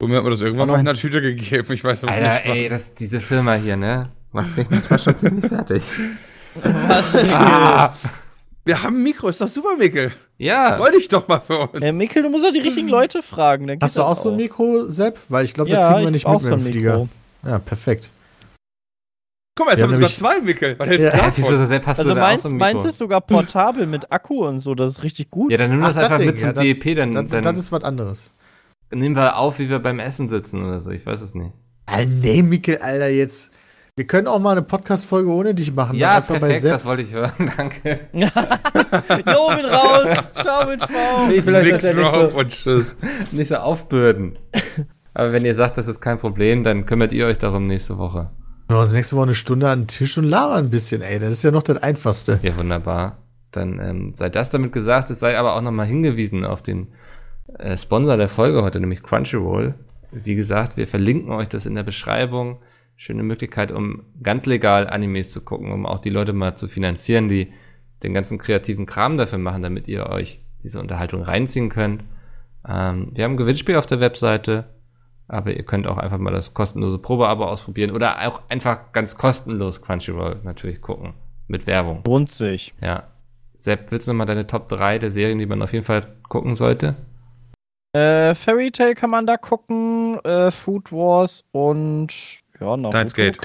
Domi hat mir das irgendwann mal in der Tüte gegeben. Ich weiß aber Alter, nicht. ey, das, diese Firma hier, ne? Macht mich manchmal schon ziemlich fertig. Ah, Wir haben ein Mikro, ist doch super, Mikkel. ja. Wollte ich doch mal für uns. Äh, Mikkel, du musst doch die richtigen Leute fragen. Hast du das auch so ein Mikro, Sepp? Weil ich glaube, das Ja, kriegen wir ich nicht mit auch so mit dem Flieger. Ja, perfekt. Guck mal, jetzt Wir haben wir sogar zwei, Mikkel. Was hältst Ja. du davon? wieso hast Also du da auch meins, so ein meins ist sogar portabel mit Akku und so, das ist richtig gut. Ja, dann nimm Ach, das einfach das mit Ding, zum ja, dann- DEP, dann, Das, dann das ist was anderes. nehmen wir auf, wie wir beim Essen sitzen oder so. Ich weiß es nicht. Ah, nee, Mikkel, Alter, jetzt. Wir können auch mal eine Podcast-Folge ohne dich machen. Ja, perfekt, das wollte ich hören. Danke. jo, bin raus. Ciao mit V. Nee, vielleicht er nicht so, und tschüss. nicht so aufbürden. Aber wenn ihr sagt, das ist kein Problem, dann kümmert ihr euch darum nächste Woche. Wir uns nächste Woche eine Stunde an den Tisch und labern ein bisschen, ey. Das ist ja noch das Einfachste. Ja, wunderbar. Dann ähm, sei das damit gesagt. Es sei aber auch nochmal hingewiesen auf den äh, Sponsor der Folge heute, nämlich Crunchyroll. Wie gesagt, wir verlinken euch das in der Beschreibung. Schöne Möglichkeit, um ganz legal Animes zu gucken, um auch die Leute mal zu finanzieren, die den ganzen kreativen Kram dafür machen, damit ihr euch diese Unterhaltung reinziehen könnt. Ähm, wir haben ein Gewinnspiel auf der Webseite, aber ihr könnt auch einfach mal das kostenlose Probeabo ausprobieren oder auch einfach ganz kostenlos Crunchyroll natürlich gucken. Mit Werbung. Lohnt sich. Ja. Sepp, willst du nochmal deine Top 3 der Serien, die man auf jeden Fall gucken sollte? Äh, Fairy Tail kann man da gucken, äh, Food Wars und ja, noch. Steins Gate.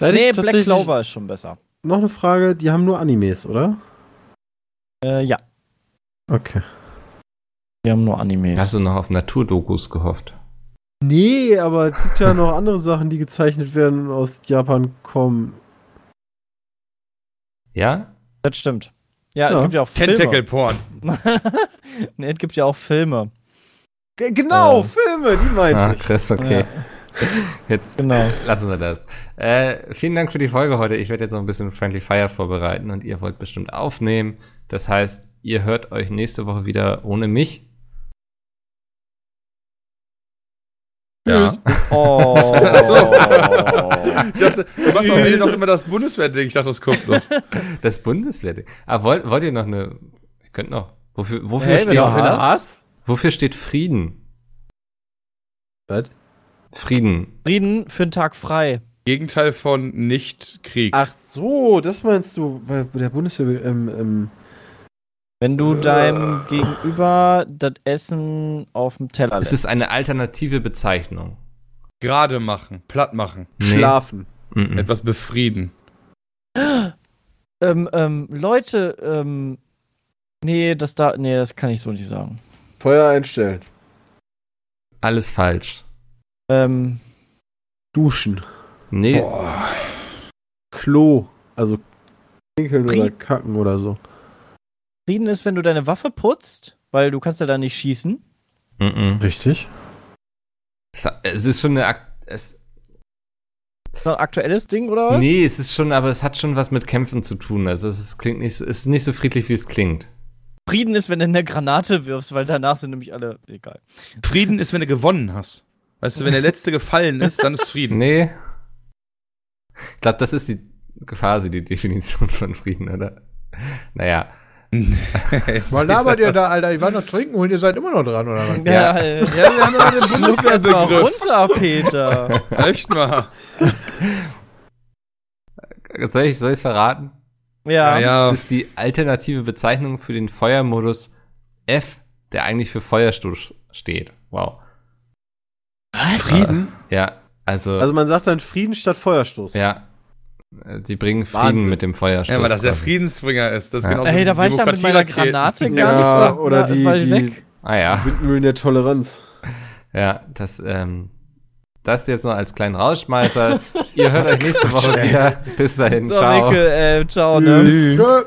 Nee, Black Clover ist schon besser. Noch eine Frage, die haben nur Animes, oder? Äh, ja, Okay. wir haben nur Animes. Hast du noch auf Naturdokus gehofft? Nee, aber es gibt ja noch andere Sachen, die gezeichnet werden und aus Japan kommen. Ja? Das stimmt. Ja, Ja. es gibt ja auch Filme. Tentacle-Porn. nee, es gibt ja auch Filme. G genau, Äh. Filme, die meinte Ah, ich. Chris, okay. Jetzt Genau. lassen wir das. Äh, vielen Dank für die Folge heute. Ich werde jetzt noch ein bisschen Friendly Fire vorbereiten und ihr wollt bestimmt aufnehmen. Das heißt, ihr hört euch nächste Woche wieder ohne mich. Ja. Oh. so. Ich dachte, du machst am Ende noch immer das Bundeswehrding. Ich dachte, das kommt noch. Das Bundeswehr. Ah, wollt, wollt ihr noch eine. Ich könnte noch. Wofür, wofür, Hey, steht. Was? wofür steht Frieden? Was? Frieden. Frieden für einen Tag frei. Gegenteil von Nicht-Krieg. Ach so, das meinst du bei der Bundeswehr. Ähm, ähm, Wenn du deinem Gegenüber das Essen auf dem Teller Es lässt. ist eine alternative Bezeichnung. Gerade machen, platt machen, Schlafen. Mhm. etwas befrieden. Ähm, ähm, Leute, ähm, nee, das da, nee, das kann ich so nicht sagen. Feuer einstellen. Alles falsch. Ähm, Duschen. Nee, Klo. Also pinkeln oder kacken oder so. Frieden ist, wenn du deine Waffe putzt, weil du kannst ja da nicht schießen. mhm. Richtig. es, ist schon eine. Ak es, Ist ein aktuelles Ding oder was? nee, es ist schon, aber es hat schon was mit Kämpfen zu tun. Also es ist, klingt nicht, so- es ist nicht so friedlich, wie es klingt. Frieden ist, wenn du eine Granate wirfst, weil danach sind nämlich alle egal. Frieden ist, wenn du gewonnen hast. Weißt du, wenn der Letzte gefallen ist, dann ist Frieden. Nee. Ich glaube, das ist die quasi die Definition von Frieden, oder? Naja. Was labert ihr da, Alter? Ich war noch trinken und ihr seid immer noch dran, oder was? Ja. äh, Ja, wir haben ja den das Bundeswehrbegriff. runter, Peter. Echt mal. Soll ich es verraten? Ja. Ja, ja. Es ist die alternative Bezeichnung für den Feuermodus F, der eigentlich für Feuerstoß steht. Wow. Frieden? Ja, also, Also man sagt dann Frieden statt Feuerstoß. ja. Äh, Sie bringen Frieden Wahnsinn. mit dem Feuerstoß. Ja, weil das der. Friedensbringer ist. Das ist Ja. genauso Hey, da war ich dann mit meiner. Granate Ja, gar nicht so oder die- die-. Ah ja, Windmühlen der Toleranz. ja, das, ähm, das jetzt noch als kleinen Rausschmeißer. Ihr hört euch nächste Woche wieder. Bis dahin, So, ciao. Mikkel, äh, ciao, ne?